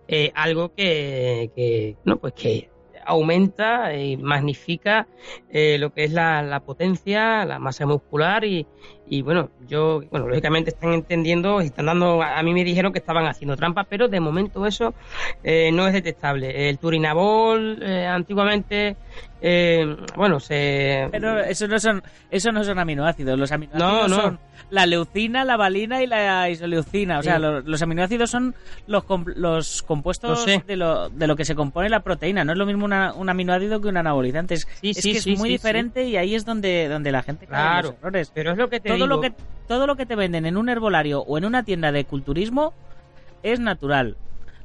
eh, algo que, que, no, pues que aumenta y magnifica eh, lo que es la, la potencia, la masa muscular y, y bueno, yo, bueno, lógicamente están entendiendo, están dando, a mí me dijeron que estaban haciendo trampas, pero de momento eso eh, no es detectable. El turinabol, eh, antiguamente, eh, bueno, se... Pero eso no son, eso no son aminoácidos. Los aminoácidos No, no. son la leucina, la valina y la isoleucina. O sea, Sí. los, aminoácidos son los, los compuestos Lo de lo, de lo que se compone la proteína. No es lo mismo una- un aminoácido que un anabolizante. Es, Sí, es sí, que es muy diferente y ahí es donde, donde la gente cae en los Claro, errores. pero es lo que te todo lo que todo lo que te venden en un herbolario o en una tienda de culturismo es natural.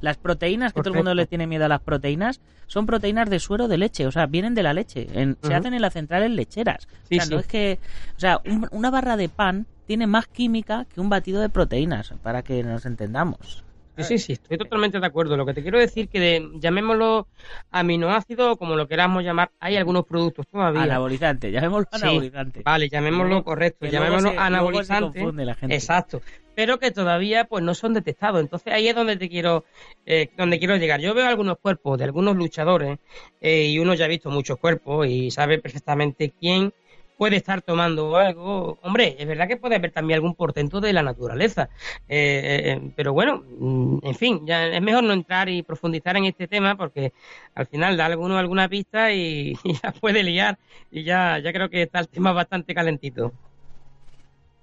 Las proteínas, que todo el mundo le tiene miedo a las proteínas, son proteínas de suero de leche, o sea, vienen de la leche, en- se hacen en las centrales lecheras. Sí, o sea, sí. no es que, o sea, un- una barra de pan tiene más química que un batido de proteínas, para que nos entendamos. Sí, sí, sí, estoy totalmente de acuerdo. Lo que te quiero decir que de, llamémoslo aminoácido, como lo queramos llamar, hay algunos productos todavía. Anabolizante, llamémoslo Sí, anabolizante. Vale, llamémoslo correcto, que llamémoslo se- anabolizante. confunde la gente. Exacto. Pero que todavía pues no son detectados. Entonces ahí es donde te quiero, eh, donde quiero llegar. Yo veo algunos cuerpos de algunos luchadores eh, y uno ya ha visto muchos cuerpos y sabe perfectamente quién puede estar tomando algo. Hombre, es verdad que puede haber también algún portento de la naturaleza. Eh, eh, eh, pero bueno, mm, en fin, ya es mejor no entrar y profundizar en este tema porque al final da alguno alguna pista y, y ya puede liar. Y ya, ya creo que está el tema bastante calentito.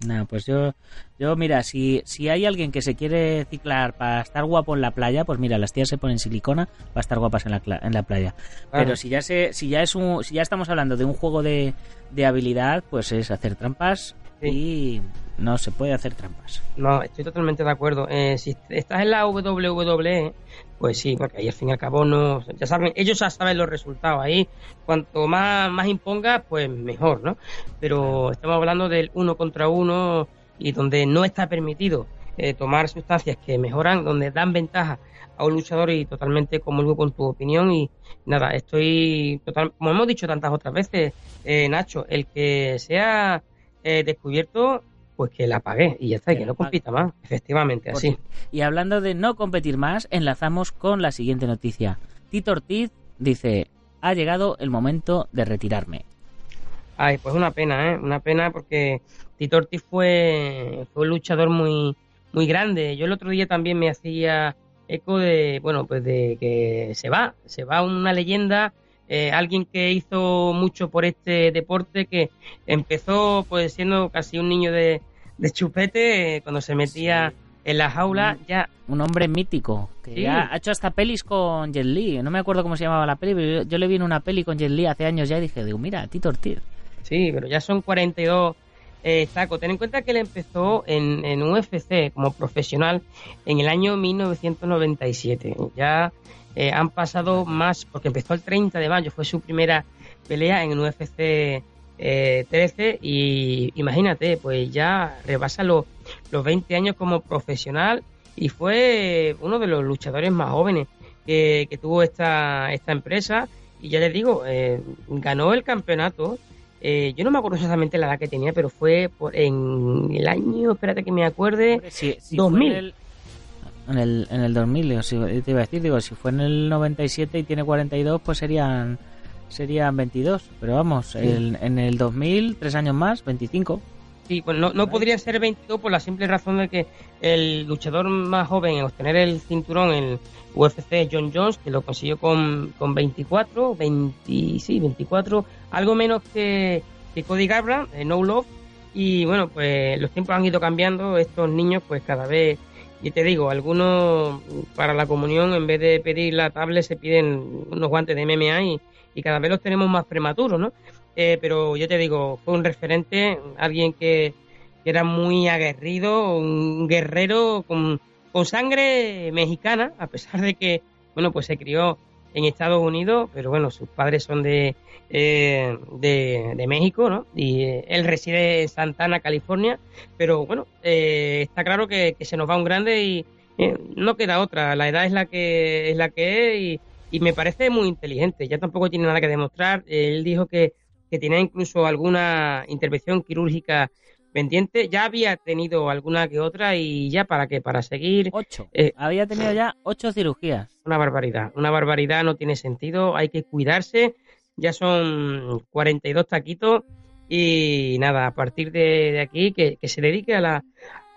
No, pues yo, yo mira, si, si hay alguien que se quiere ciclar para estar guapo en la playa, pues mira, las tías se ponen silicona para estar guapas en la, en la playa. Claro. Pero si ya se, si ya es un, si ya estamos hablando de un juego de, de habilidad, pues es hacer trampas y no se puede hacer trampas. No, estoy totalmente de acuerdo. Eh, si estás en la WWE, pues sí, porque ahí al fin y al cabo no, ya saben, ellos ya saben los resultados. Ahí, cuanto más, más impongas, pues mejor, ¿no? Pero estamos hablando del uno contra uno y donde no está permitido eh, tomar sustancias que mejoran, donde dan ventaja a un luchador y totalmente comulgo con tu opinión y nada, estoy total, como hemos dicho tantas otras veces, eh, Nacho, el que sea eh, descubierto, pues que la pague y ya está, y Que no compita más, efectivamente, Por así. Y hablando de no competir más, enlazamos con la siguiente noticia. Tito Ortiz dice, ha llegado el momento de retirarme. Ay, pues una pena, ¿eh? Una pena porque Tito Ortiz fue, fue un luchador muy, muy grande. Yo el otro día también me hacía eco de, bueno, pues de que se va, se va una leyenda, eh, alguien que hizo mucho por este deporte, que empezó pues siendo casi un niño de, de chupete, cuando se metía en la jaula, ya Un hombre mítico, que Sí. ya ha hecho hasta pelis con Jet Li. No me acuerdo cómo se llamaba la peli, pero yo, yo le vi en una peli con Jet Li hace años ya y dije, digo, mira, Tito Ortiz. Sí, pero ya son 42 eh, tacos. Ten en cuenta que él empezó en, en UFC como profesional en el año 1997. Ya eh, han pasado más, porque empezó el 30 de mayo, fue su primera pelea en el UFC eh, 13 y imagínate, pues ya rebasa los, los 20 años como profesional y fue uno de los luchadores más jóvenes que, que tuvo esta, esta empresa y ya les digo, eh, ganó el campeonato eh, yo no me acuerdo exactamente la edad que tenía, pero fue por, en el año, espérate que me acuerde, Hombre, si- si 2000. fue En el, en el, en el 2000, o si- te iba a decir, digo, si fue en el 97 y tiene 42, pues serían serían 22. Pero vamos, el- en el 2000, tres años más, 25. sí, pues no, no podría ser 22 por la simple razón de que el luchador más joven en obtener el cinturón en UFC John Jones, que lo consiguió con, con 24, 20, sí, 24, algo menos que, que Cody Garbrandt, No Love, y bueno, pues los tiempos han ido cambiando, estos niños pues cada vez, y te digo, algunos para la comunión en vez de pedir la tablet se piden unos guantes de MMA y, y cada vez los tenemos más prematuros, ¿no? Eh, pero yo te digo, fue un referente, alguien que, que era muy aguerrido, un guerrero con, con sangre mexicana, a pesar de que, bueno, pues se crió en Estados Unidos, pero bueno, sus padres son de, eh, de, México, ¿no? Y eh, él reside en Santana, California, pero bueno, eh, está claro que, que se nos va un grande y eh, no queda otra, la edad es la que es la que es y, y me parece muy inteligente, ya tampoco tiene nada que demostrar, él dijo que, que tenía incluso alguna intervención quirúrgica pendiente. Ya había tenido alguna que otra y ya para qué, para seguir. Ocho. Eh, Había tenido ya ocho cirugías. Una barbaridad, una barbaridad, no tiene sentido, hay que cuidarse. Ya son 42 taquitos y nada, a partir de, de aquí que, que se dedique a la,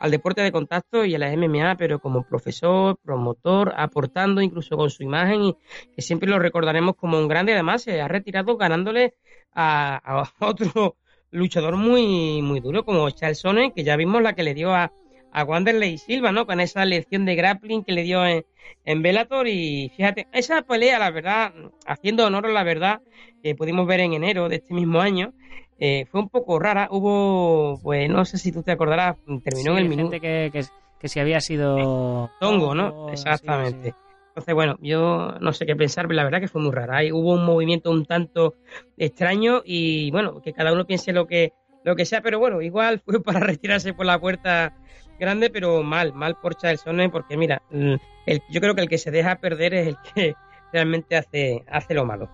al deporte de contacto y a la MMA, pero como profesor, promotor, aportando incluso con su imagen y que siempre lo recordaremos como un grande. Además, se ha retirado ganándole a, otro luchador muy, muy duro como Charles Sonnen, que ya vimos la que le dio a, a Wanderlei Silva, ¿no? Con esa lección de grappling que le dio en, en Bellator y fíjate, esa pelea, la verdad, haciendo honor a la verdad, que pudimos ver en enero de este mismo año, eh, fue un poco rara. Hubo, pues no sé si tú te acordarás, terminó Sí, en el minuto que, que, que si había sido... tongo, ¿no? tongo, sí, Exactamente. sí. Entonces, bueno, yo no sé qué pensar, pero la verdad que fue muy rara. Ahí hubo un movimiento un tanto extraño y bueno, que cada uno piense lo que, lo que sea, pero bueno, igual fue para retirarse por la puerta grande, pero mal, mal por Charlesone, porque mira, el- el- yo creo que el que se deja perder es el que realmente hace, hace lo malo.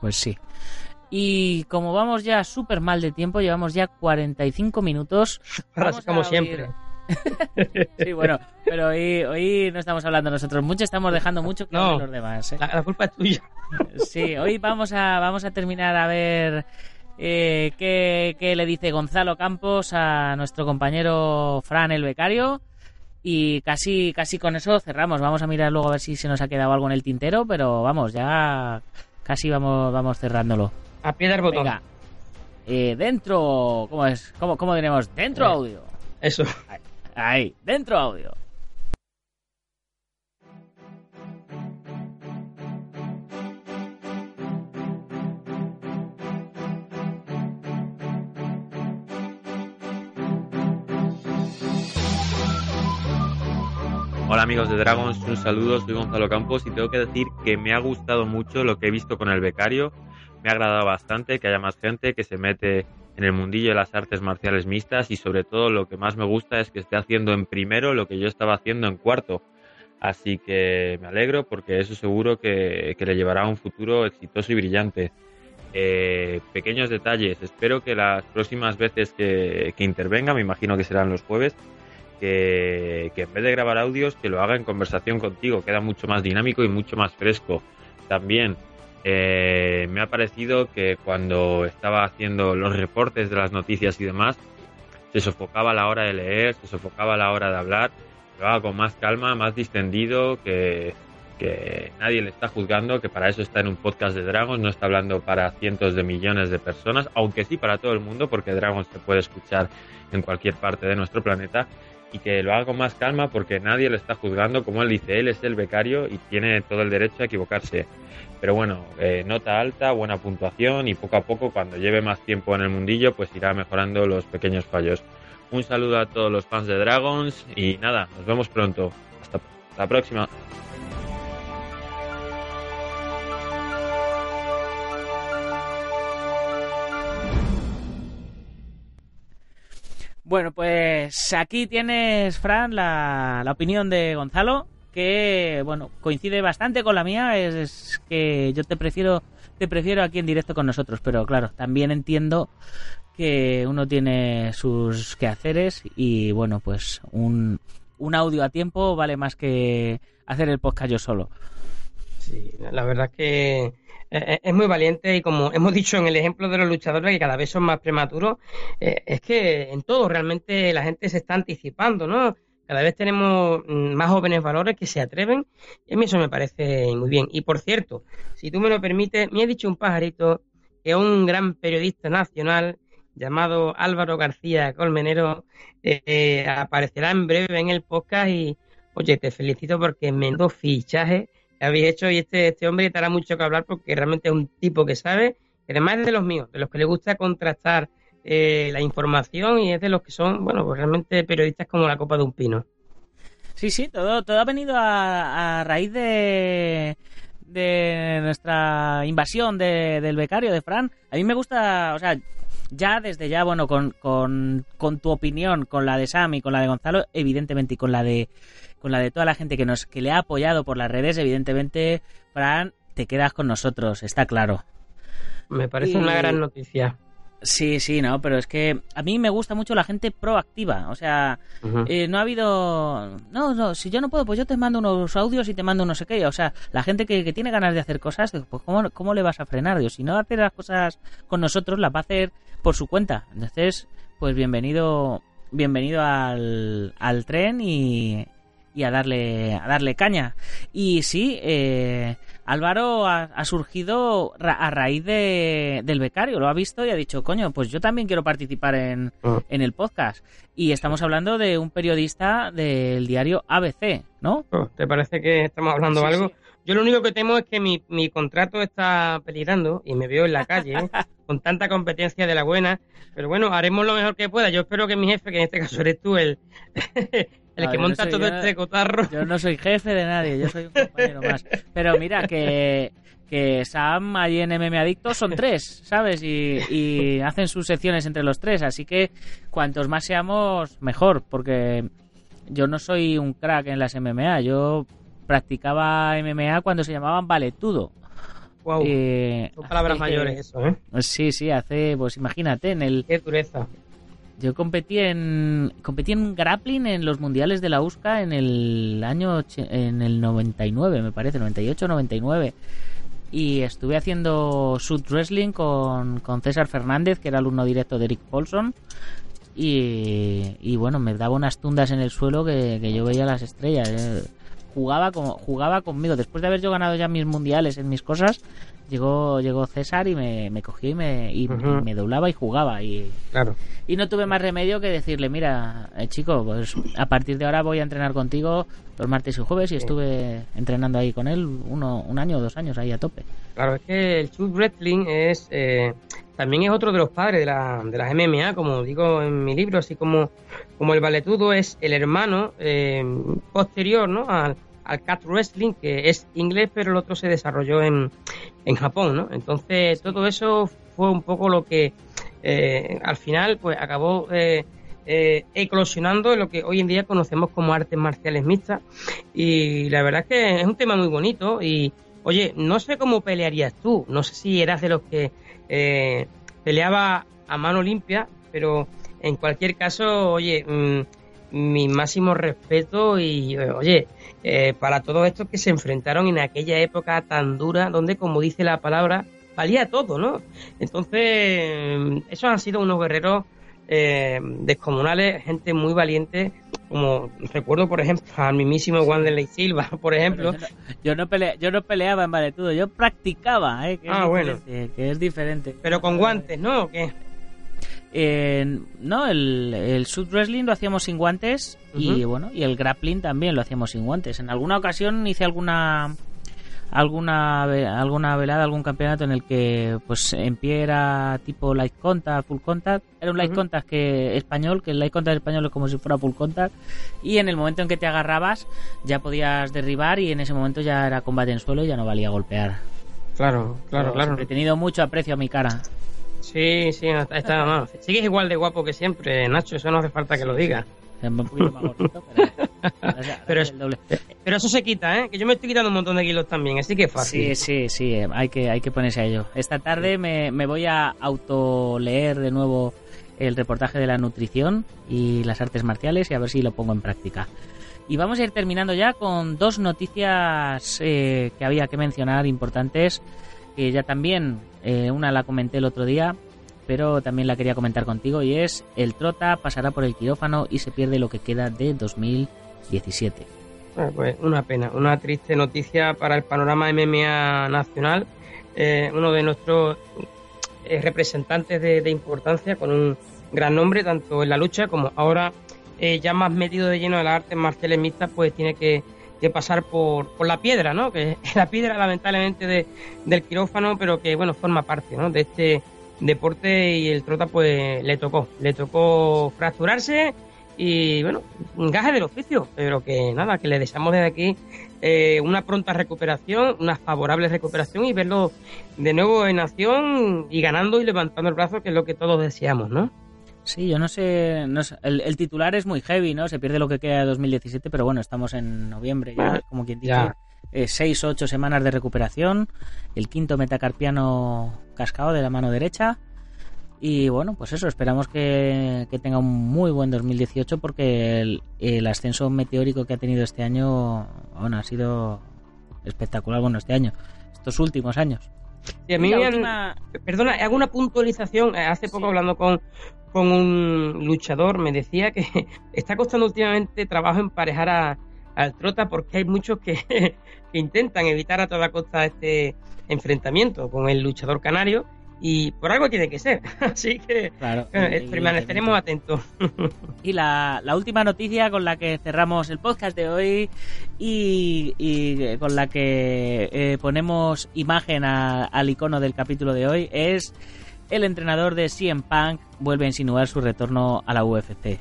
Pues sí. Y como vamos ya súper mal de tiempo, llevamos ya 45 minutos. Ahora sí, como siempre. Sí, bueno, pero hoy, hoy no estamos hablando nosotros mucho, estamos dejando mucho que No. los demás. ¿eh? La, la culpa es tuya. Sí, hoy vamos a, vamos a terminar a ver eh, qué, qué le dice Gonzalo Campos a nuestro compañero Fran el becario. Y casi, casi con eso cerramos. Vamos a mirar luego a ver si se nos ha quedado algo en el tintero, pero vamos, ya casi vamos, vamos cerrándolo. A pie del botón. Venga. Eh, dentro, ¿cómo es? ¿Cómo, cómo diremos? Dentro Eh. audio. Eso. Ahí, dentro audio. Hola amigos de Dragons, un saludo, soy Gonzalo Campos y tengo que decir que me ha gustado mucho lo que he visto con el becario, me ha agradado bastante que haya más gente que se mete en el mundillo de las artes marciales mixtas y sobre todo lo que más me gusta es que esté haciendo en primero lo que yo estaba haciendo en cuarto. Así que me alegro porque eso seguro que, que le llevará a un futuro exitoso y brillante. Eh, pequeños detalles, espero que las próximas veces que, que intervenga, me imagino que serán los jueves, que, en vez de grabar audios, que lo haga en conversación contigo, queda mucho más dinámico y mucho más fresco. También eh, me ha parecido que cuando estaba haciendo los reportes de las noticias y demás, se sofocaba la hora de leer, se sofocaba la hora de hablar, lo haga con más calma, más distendido, que, que nadie le está juzgando, que para eso está en un podcast de Dragons, no está hablando para cientos de millones de personas, aunque sí para todo el mundo, porque Dragons se puede escuchar en cualquier parte de nuestro planeta y que lo haga con más calma porque nadie le está juzgando, como él dice, él es el becario y tiene todo el derecho a equivocarse. Pero bueno, eh, nota alta, buena puntuación y poco a poco, cuando lleve más tiempo en el mundillo, pues irá mejorando los pequeños fallos. Un saludo a todos los fans de Dragons y nada, nos vemos pronto. Hasta la próxima. Bueno, pues aquí tienes, Fran, la, la opinión de Gonzalo, que bueno, coincide bastante con la mía, es, que yo te prefiero, te prefiero aquí en directo con nosotros, pero claro, también entiendo que uno tiene sus quehaceres y bueno, pues un, un audio a tiempo vale más que hacer el podcast yo solo. Sí, la verdad que eh, es muy valiente y como hemos dicho en el ejemplo de los luchadores que cada vez son más prematuros, eh, es que en todo realmente la gente se está anticipando, ¿no? Cada vez tenemos mm, más jóvenes valores que se atreven y a mí eso me parece muy bien. Y por cierto, si tú me lo permites, me ha dicho un pajarito que un gran periodista nacional llamado Álvaro García Colmenero eh, eh, aparecerá en breve en el podcast y oye, te felicito porque menudo fichaje habéis hecho y este, este hombre te hará mucho que hablar porque realmente es un tipo que sabe, que además es de los míos, de los que le gusta contrastar eh, la información y es de los que son, bueno, pues realmente periodistas como la copa de un pino. Sí, sí, todo, todo ha venido a, a raíz de, de nuestra invasión de- del becario de Fran. A mí me gusta, o sea, ya desde ya, bueno, con, con, con tu opinión, con la de Sam y con la de Gonzalo, evidentemente, y con la de con la de toda la gente que nos que le ha apoyado por las redes, evidentemente, Fran, te quedas con nosotros, está claro. Me parece Y- una gran noticia. Sí, sí, no, pero es que a mí me gusta mucho la gente proactiva. O sea, eh, no ha habido. No, no, si yo no puedo, pues yo te mando unos audios y te mando no sé qué. O sea, la gente que, que tiene ganas de hacer cosas, pues ¿cómo, cómo le vas a frenar? Digo, si no hace las cosas con nosotros, las va a hacer por su cuenta. Entonces, pues bienvenido bienvenido al, al tren y, y a darle a darle caña. Y sí, eh, Álvaro ha, ha surgido ra- a raíz de, del becario, lo ha visto y ha dicho, coño, pues yo también quiero participar en, Ah. en el podcast. Y estamos hablando de un periodista del diario ABC, ¿no? Oh, ¿Te parece que estamos hablando de algo? sí. Yo lo único que temo es que mi, mi contrato está peligrando y me veo en la calle ¿eh? con tanta competencia de la buena. Pero bueno, haremos lo mejor que pueda. Yo espero que mi jefe, que en este caso eres tú, el, el que no monta soy- todo yo este cotarro. Yo no soy jefe de nadie, yo soy un compañero más. Pero mira, que, que Sam allí en MM Adictos son tres, ¿sabes? Y, y hacen sus secciones entre los tres, así que cuantos más seamos, mejor, porque yo no soy un crack en las MMA, yo practicaba MMA cuando se llamaban valetudo. Wow, Eh, son palabras hace- mayores eso, ¿eh? Sí, sí, hace, pues imagínate, en el, Qué dureza. yo competí en competí en grappling en los mundiales de la USCA en el año en el 99, me parece, 98 99. Y estuve haciendo shoot wrestling con, con César Fernández, que era alumno directo de Eric Paulson. Y, y bueno, me daba unas tundas en el suelo que, que yo veía las estrellas. eh. Jugaba, como, jugaba conmigo. Después de haber yo ganado ya mis mundiales en mis cosas, llegó, llegó César y me, me cogió y me, y- Ujú. y me doblaba y jugaba. Y, Claro. y no tuve más remedio que decirle, mira, eh, chico, pues a partir de ahora voy a entrenar contigo los martes y jueves y estuve entrenando ahí con él uno, un año o dos años ahí a tope. Claro, es que el shoot wrestling es eh, también es otro de los padres de, la, de las MMA, como digo en mi libro, así como, como el valetudo es el hermano eh, posterior ¿no? al, al cat wrestling, que es inglés, pero el otro se desarrolló en, en Japón, ¿no? Entonces todo eso fue un poco lo que eh, al final pues acabó eh, eh, eclosionando en lo que hoy en día conocemos como artes marciales mixtas. Y la verdad es que es un tema muy bonito y oye, no sé cómo pelearías tú, no sé si eras de los que eh, peleaba a mano limpia, pero en cualquier caso, oye, mm, mi máximo respeto y oye, eh, para todos estos que se enfrentaron en aquella época tan dura, donde como dice la palabra, valía todo, ¿no? Entonces, esos han sido unos guerreros eh, descomunales, gente muy valiente, como recuerdo, por ejemplo, al mismísimo Wanderlei Silva, por ejemplo. Yo, no, yo, no pelea- yo no peleaba en valetudo, yo practicaba, ¿eh? que, es Ah, bueno. que es diferente. Pero con guantes, ¿no? ¿O qué? Eh, no, el, el shoot wrestling lo hacíamos sin guantes y bueno, y el grappling también lo hacíamos sin guantes. En alguna ocasión hice alguna alguna alguna velada, algún campeonato en el que pues en pie era tipo light contact, full contact, era un light Ujú. contact que español, que el light contact español es como si fuera full contact y en el momento en que te agarrabas ya podías derribar y en ese momento ya era combate en suelo y ya no valía golpear. Claro, claro, Pero claro. He tenido mucho aprecio a mi cara. Sí, sí, está, no, Sigues igual de guapo que siempre, Nacho, eso no hace falta que lo digas. Un poquito más gordito, pero, Pero es- eso se quita, ¿eh? Que yo me estoy quitando un montón de kilos también, así que es fácil. Sí, sí, sí, eh, hay que, hay que ponerse a ello. Esta tarde me, me voy a autoleer de nuevo el reportaje de la nutrición y las artes marciales y a ver si lo pongo en práctica. Y vamos a ir terminando ya con dos noticias eh, que había que mencionar importantes, que ya también, eh, una la comenté el otro día, pero también la quería comentar contigo, y es el Trota pasará por el quirófano y se pierde lo que queda de 2017. Eh, Pues una pena, una triste noticia para el panorama MMA nacional. Eh, uno de nuestros eh, representantes de, importancia, con un gran nombre, tanto en la lucha como ahora ya más metido de lleno de las artes marciales mixtas, pues tiene que, que pasar por, por la piedra, ¿no? Que es la piedra, lamentablemente, de, del quirófano, pero que, bueno, forma parte, ¿no? De este deporte y el trota, pues le tocó, le tocó fracturarse y bueno, gaje del oficio, pero que nada, que le deseamos desde aquí eh, una pronta recuperación, una favorable recuperación y verlo de nuevo en acción y ganando y levantando el brazo, que es lo que todos deseamos, ¿no? Sí, yo no sé, no sé, el, el titular es muy heavy, ¿no? Se pierde lo que queda de 2017, pero bueno, estamos en noviembre ya, como quien dice, Ya. eh, seis o ocho semanas de recuperación, el quinto metacarpiano cascado de la mano derecha Y bueno, pues eso, esperamos que, que tenga un muy buen 2018 porque el, el ascenso meteórico que ha tenido este año bueno, ha sido espectacular. Bueno, este año, estos últimos años. Sí, a mí me última- Perdona, hago una puntualización. Eh, Hace poco hablando con, con un luchador me decía que está costando últimamente trabajo emparejar a, al Trota porque hay muchos que, que intentan evitar a toda costa este enfrentamiento con el luchador canario y por algo tiene que ser. Así que Claro, eh, y- permaneceremos atentos. Y la, la última noticia con la que cerramos el podcast de hoy y, y con la que eh, ponemos imagen a- al icono del capítulo de hoy es el entrenador de CM Punk vuelve a insinuar su retorno a la UFC.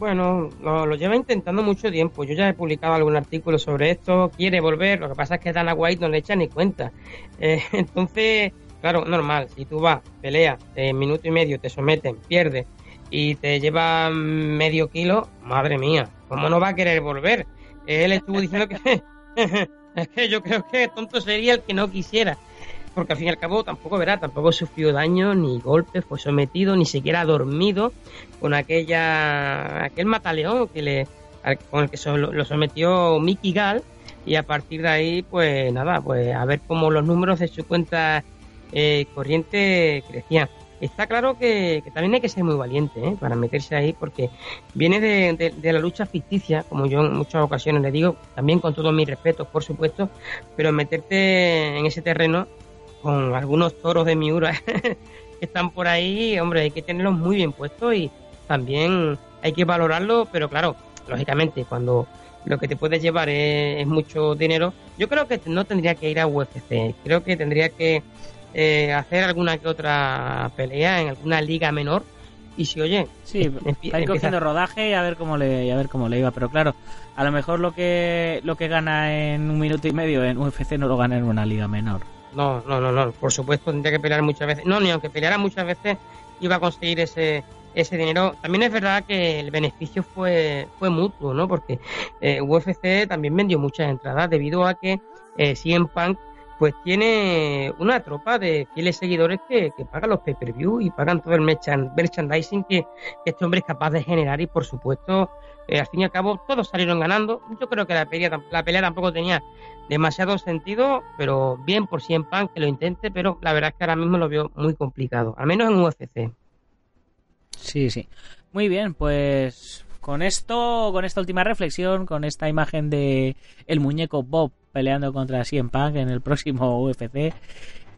Bueno, lo, lo lleva intentando mucho tiempo. Yo ya he publicado algún artículo sobre esto. Quiere volver. Lo que pasa es que Dana White no le echa ni cuenta. Eh, entonces, claro, normal. Si tú vas, peleas, en minuto y medio te someten, pierdes y te lleva medio kilo, madre mía, ¿cómo no va a querer volver? Él estuvo diciendo que es que yo creo que tonto sería el que no quisiera. Porque al fin y al cabo tampoco verá, tampoco sufrió daño, ni golpes, fue sometido, ni siquiera dormido con aquella aquel mataleón que le con el que lo sometió Mickey Gall y a partir de ahí pues nada pues a ver cómo los números de su cuenta eh, corriente crecían está claro que, también hay que ser muy valiente ¿eh? para meterse ahí porque viene de, de- de la lucha ficticia como yo en muchas ocasiones le digo también con todos mis respetos por supuesto pero meterte en ese terreno con algunos toros de Miura que están por ahí hombre hay que tenerlos muy bien puestos y también hay que valorarlo, pero claro, lógicamente, cuando lo que te puedes llevar es, es mucho dinero, yo creo que no tendría que ir a UFC, creo que tendría que eh, hacer alguna que otra pelea en alguna liga menor y si oye, Sí, empie- va a ir empieza- cogiendo rodaje y a ver cómo le a ver cómo le iba, pero claro, a lo mejor lo que lo que gana en un minuto y medio en UFC no lo gana en una liga menor. No, no, no, no. Por supuesto, tendría que pelear muchas veces. No, ni aunque peleara muchas veces, iba a conseguir ese ese dinero. También es verdad que el beneficio fue fue mutuo, ¿no? Porque eh, UFC también vendió muchas entradas debido a que eh, CM Punk pues tiene una tropa de fieles seguidores que, que pagan los pay-per-view y pagan todo el merchan- merchandising que, que este hombre es capaz de generar y por supuesto eh, al fin y al cabo todos salieron ganando. Yo creo que la pelea, la pelea tampoco tenía demasiado sentido, pero bien por CM Punk que lo intente, pero la verdad es que ahora mismo lo veo muy complicado, al menos en UFC. Sí, sí. Muy bien, pues con esto, con esta última reflexión, con esta imagen de el muñeco Bob peleando contra CM Punk en el próximo UFC,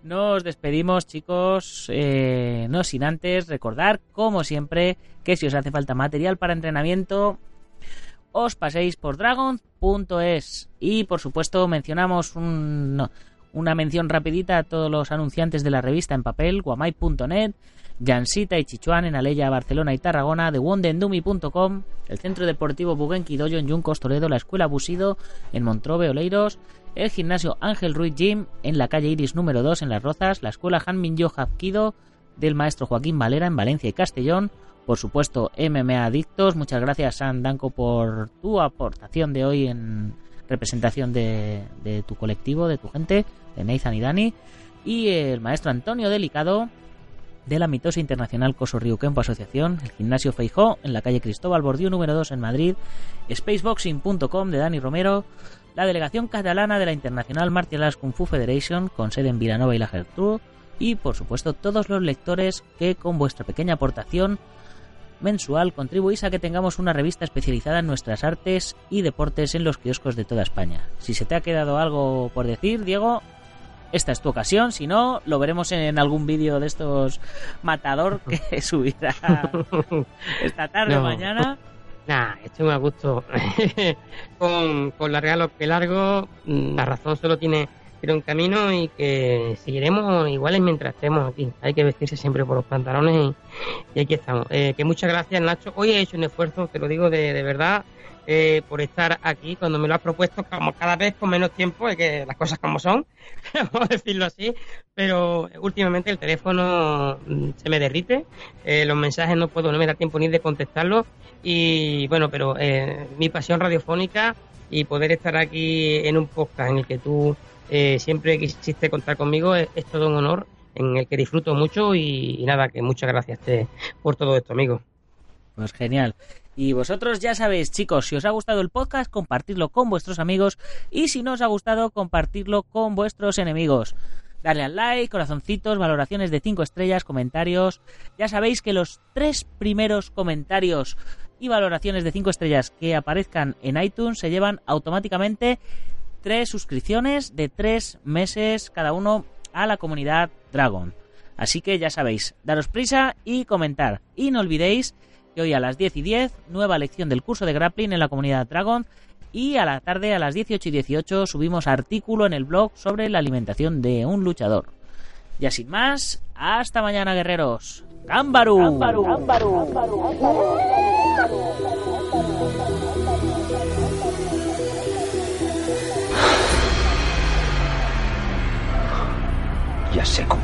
nos despedimos, chicos. eh, no sin antes recordar, como siempre, que si os hace falta material para entrenamiento, os paséis por dragon.es y por supuesto mencionamos un- una mención rapidita a todos los anunciantes de la revista en papel, guamay.net, Jansita y Chichuan en Aleya, Barcelona y Tarragona, de wondendumi.com, el Centro Deportivo Buguenqui Doyo en Yuncos, Toledo, la Escuela Busido en Montrobe, Oleiros, el Gimnasio Ángel Ruiz Gym en la calle Iris número 2 en Las Rozas, la Escuela Hanmin Yo Hapkido del maestro Joaquín Valera en Valencia y Castellón, por supuesto MMA Adictos, muchas gracias San Danco por tu aportación de hoy en representación de, tu colectivo, de tu gente, de Nathan y Dani, y el maestro Antonio Delicado de la mitosa internacional Coso Río Kempo Asociación, el gimnasio Feijó en la calle Cristóbal Bordío número 2 en Madrid, spaceboxing.com de Dani Romero, la delegación catalana de la Internacional Martial Arts Kung Fu Federation con sede en Vilanova y la Gertrú. Y por supuesto todos los lectores que con vuestra pequeña aportación mensual contribuís a que tengamos una revista especializada en nuestras artes y deportes en los kioscos de toda España. Si se te ha quedado algo por decir, Diego, esta es tu ocasión, si no, lo veremos en algún vídeo de estos matador que subirá esta tarde o No. mañana. Nah, estoy muy a gusto. con, con lo que largo, mm, la razón solo tiene, tiene un camino y que seguiremos iguales mientras estemos aquí. Hay que vestirse siempre por los pantalones y, aquí estamos. Eh, que muchas gracias, Nacho. Hoy he hecho un esfuerzo, te lo digo de, de verdad, eh, por estar aquí cuando me lo has propuesto, como cada vez con menos tiempo, es que las cosas como son, vamos a decirlo así, pero últimamente el teléfono mm, se me derrite, eh, los mensajes no puedo, no me da tiempo ni de contestarlos y bueno, pero eh, mi pasión radiofónica y poder estar aquí en un podcast en el que tú eh, siempre quisiste contar conmigo es, es todo un honor en el que disfruto mucho y, nada, que muchas gracias te- por todo esto, amigo. Pues genial. Y vosotros ya sabéis, chicos, si os ha gustado el podcast, compartidlo con vuestros amigos y si no os ha gustado, compartidlo con vuestros enemigos. Darle al like, corazoncitos, valoraciones de 5 estrellas, comentarios. Ya sabéis que los tres primeros comentarios y valoraciones de 5 estrellas que aparezcan en iTunes se llevan automáticamente tres suscripciones de tres meses cada uno a la comunidad Dragon. Así que ya sabéis, daros prisa y comentar. Y no olvidéis que hoy a las 10 y 10, nueva lección del curso de grappling en la comunidad Dragon. Y a la tarde, a las 18 y 18, subimos artículo en el blog sobre la alimentación de un luchador. Ya sin más, hasta mañana, guerreros. ¡Cámbaru! Ya sé Kung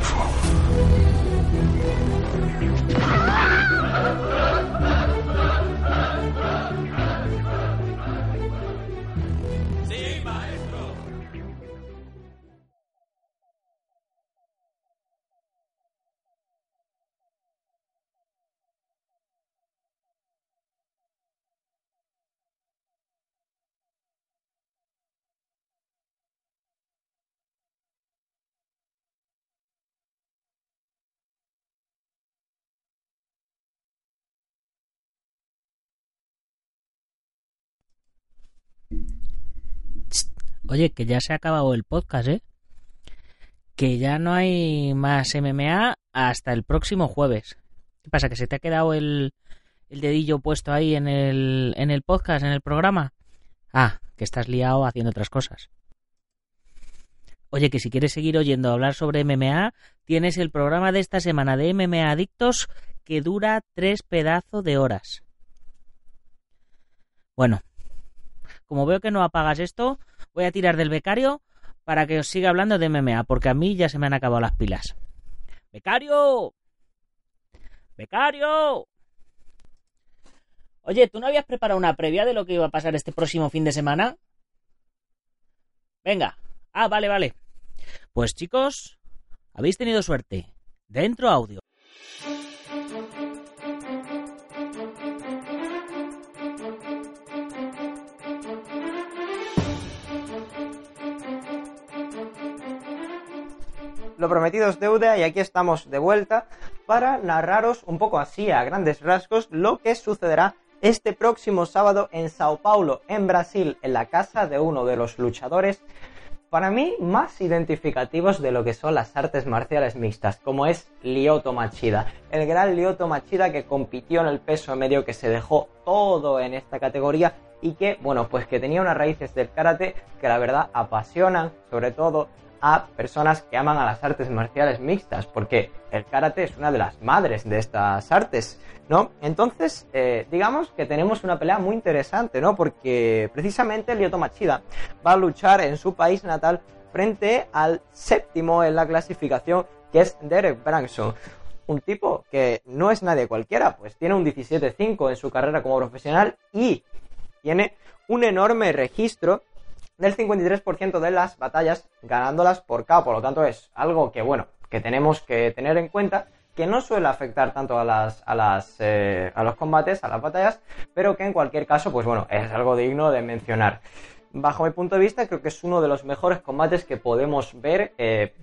Oye, que ya se ha acabado el podcast, ¿eh? Que ya no hay más MMA hasta el próximo jueves. ¿Qué pasa? ¿Que se te ha quedado el, dedillo puesto ahí en el, en el podcast, en el programa? Ah, que estás liado haciendo otras cosas. Oye, que si quieres seguir oyendo hablar sobre MMA, tienes el programa de esta semana de MMA Adictos que dura tres pedazos de horas. Bueno, como veo que no apagas esto, voy a tirar del becario para que os siga hablando de MMA, porque a mí ya se me han acabado las pilas. ¡Becario! ¡Becario! Oye, ¿tú no habías preparado una previa de lo que iba a pasar este próximo fin de semana? Venga. Ah, vale, vale. Pues chicos, habéis tenido suerte. Dentro audio. Lo prometido es deuda y aquí estamos de vuelta para narraros un poco así a grandes rasgos lo que sucederá este próximo sábado en Sao Paulo, en Brasil, en la casa de uno de los luchadores para mí más identificativos de lo que son las artes marciales mixtas, como es Lyoto Machida, el gran Lyoto Machida que compitió en el peso medio, que se dejó todo en esta categoría y que, bueno, pues que tenía unas raíces del karate que la verdad apasionan, sobre todo a personas que aman a las artes marciales mixtas, porque el karate es una de las madres de estas artes, ¿no? Entonces, eh, digamos que tenemos una pelea muy interesante, ¿no? Porque precisamente Lyoto Machida va a luchar en su país natal frente al séptimo en la clasificación, que es Derek Branson. Un tipo que no es nadie cualquiera, pues tiene un 17-5 en su carrera como profesional y tiene un enorme registro del 53% de las batallas ganándolas por KO. Por lo tanto, es algo que, bueno, que tenemos que tener en cuenta, que no suele afectar tanto a, las, a, las, eh, a los combates, a las batallas, pero que en cualquier caso, pues bueno, es algo digno de mencionar. Bajo mi punto de vista, creo que es uno de los mejores combates que podemos ver, eh,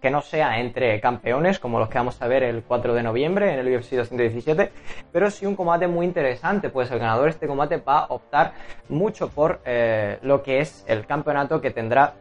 que no sea entre campeones, como los que vamos a ver el 4 de noviembre en el UFC 217, pero sí un combate muy interesante, pues el ganador de este combate va a optar mucho por eh, lo que es el campeonato que tendrá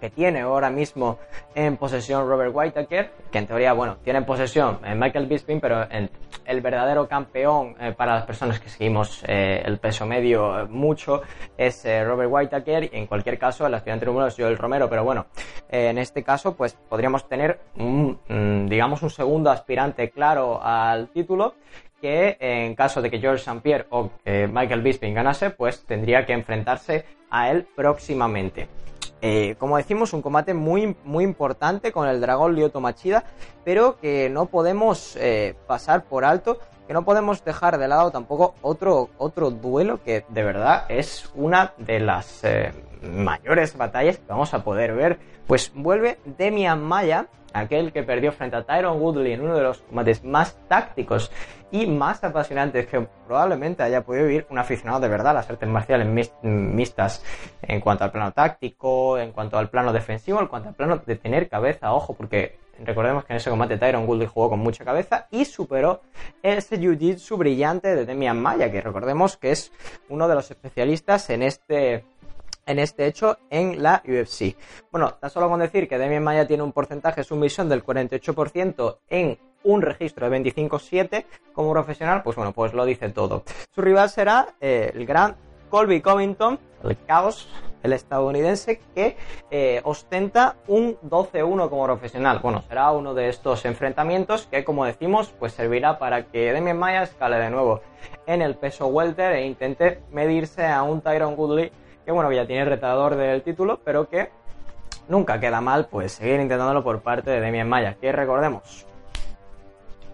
que tiene ahora mismo en posesión Robert Whittaker, que en teoría, bueno, tiene en posesión eh, Michael Bisping, pero en, el verdadero campeón eh, para las personas que seguimos eh, el peso medio mucho es eh, Robert Whittaker, y en cualquier caso el aspirante número es Joel Romero, pero bueno, eh, en este caso pues podríamos tener, un, mm, digamos, un segundo aspirante claro al título, que en caso de que George St. Pierre o eh, Michael Bisping ganase, pues tendría que enfrentarse a él próximamente. Eh, como decimos, un combate muy, muy importante con el dragón Lyoto Machida, pero que no podemos eh, pasar por alto, que no podemos dejar de lado tampoco otro, otro duelo que de verdad es una de las eh, mayores batallas que vamos a poder ver. Pues vuelve Demian Maya aquel que perdió frente a Tyron Woodley en uno de los combates más tácticos y más apasionantes que probablemente haya podido vivir un aficionado de verdad a las artes marciales mixtas en cuanto al plano táctico, en cuanto al plano defensivo, en cuanto al plano de tener cabeza, ojo, porque recordemos que en ese combate Tyron Woodley jugó con mucha cabeza y superó ese jiu-jitsu brillante de Demian Maya, que recordemos que es uno de los especialistas en este en este hecho en la UFC. Bueno, tan solo con decir que Demian Maya tiene un porcentaje de sumisión del 48% en un registro de 25-7 como profesional, pues bueno, pues lo dice todo. Su rival será eh, el gran Colby Covington, el caos, el estadounidense, que eh, ostenta un 12-1 como profesional. Bueno, será uno de estos enfrentamientos que, como decimos, pues servirá para que Demian Maya escale de nuevo en el peso welter e intente medirse a un Tyron Woodley que bueno, ya tiene el retador del título, pero que nunca queda mal pues seguir intentándolo por parte de Demian Maya, que recordemos,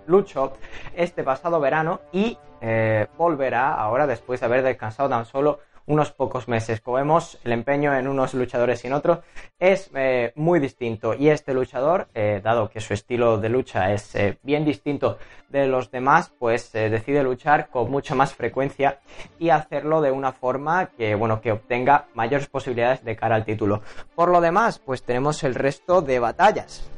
luchó este pasado verano y eh, volverá ahora después de haber descansado tan solo unos pocos meses. Como vemos, el empeño en unos luchadores y en otros es eh, muy distinto. Y este luchador, eh, dado que su estilo de lucha es eh, bien distinto de los demás, pues decide luchar con mucha más frecuencia y hacerlo de una forma que, bueno, que obtenga mayores posibilidades de cara al título. Por lo demás, pues tenemos el resto de batallas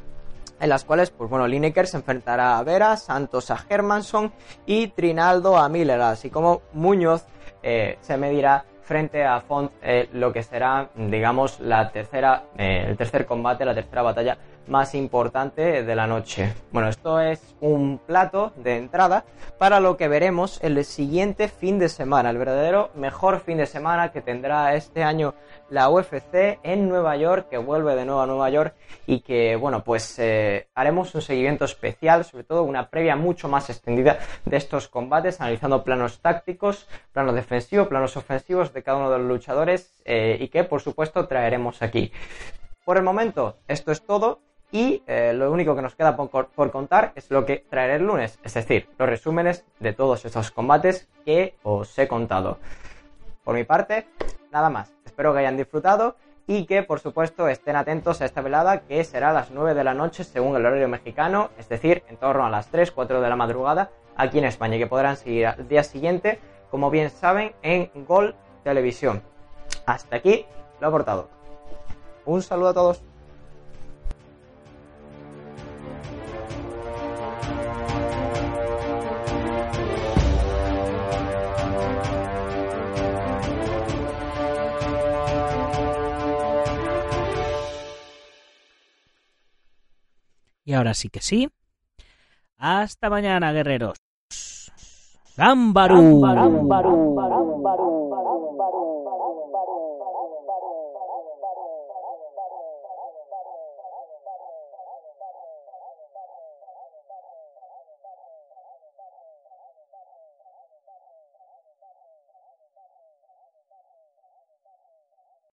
en las cuales, pues bueno, Lineker se enfrentará a Vera, Santos a Hermanson y Trinaldo a Miller, así como Muñoz eh, se medirá frente a Font eh, lo que será, digamos, la tercera, eh, el tercer combate, la tercera batalla más importante de la noche. Bueno, esto es un plato de entrada para lo que veremos el siguiente fin de semana, el verdadero mejor fin de semana que tendrá este año la UFC en Nueva York, que vuelve de nuevo a Nueva York y que, bueno, pues eh, haremos un seguimiento especial, sobre todo una previa mucho más extendida de estos combates, analizando planos tácticos, planos defensivos, planos ofensivos de cada uno de los luchadores eh, y que, por supuesto, traeremos aquí. Por el momento, esto es todo. Y eh, lo único que nos queda por, por, contar es lo que traeré el lunes, es decir, los resúmenes de todos estos combates que os he contado. Por mi parte, nada más. Espero que hayan disfrutado y que, por supuesto, estén atentos a esta velada que será a las 9 de la noche según el horario mexicano, es decir, en torno a las 3, 4 de la madrugada aquí en España y que podrán seguir al día siguiente, como bien saben, en Gol Televisión. Hasta aquí lo he aportado. Un saludo a todos. Y ahora sí que sí. Hasta mañana, guerreros. Gámbaru.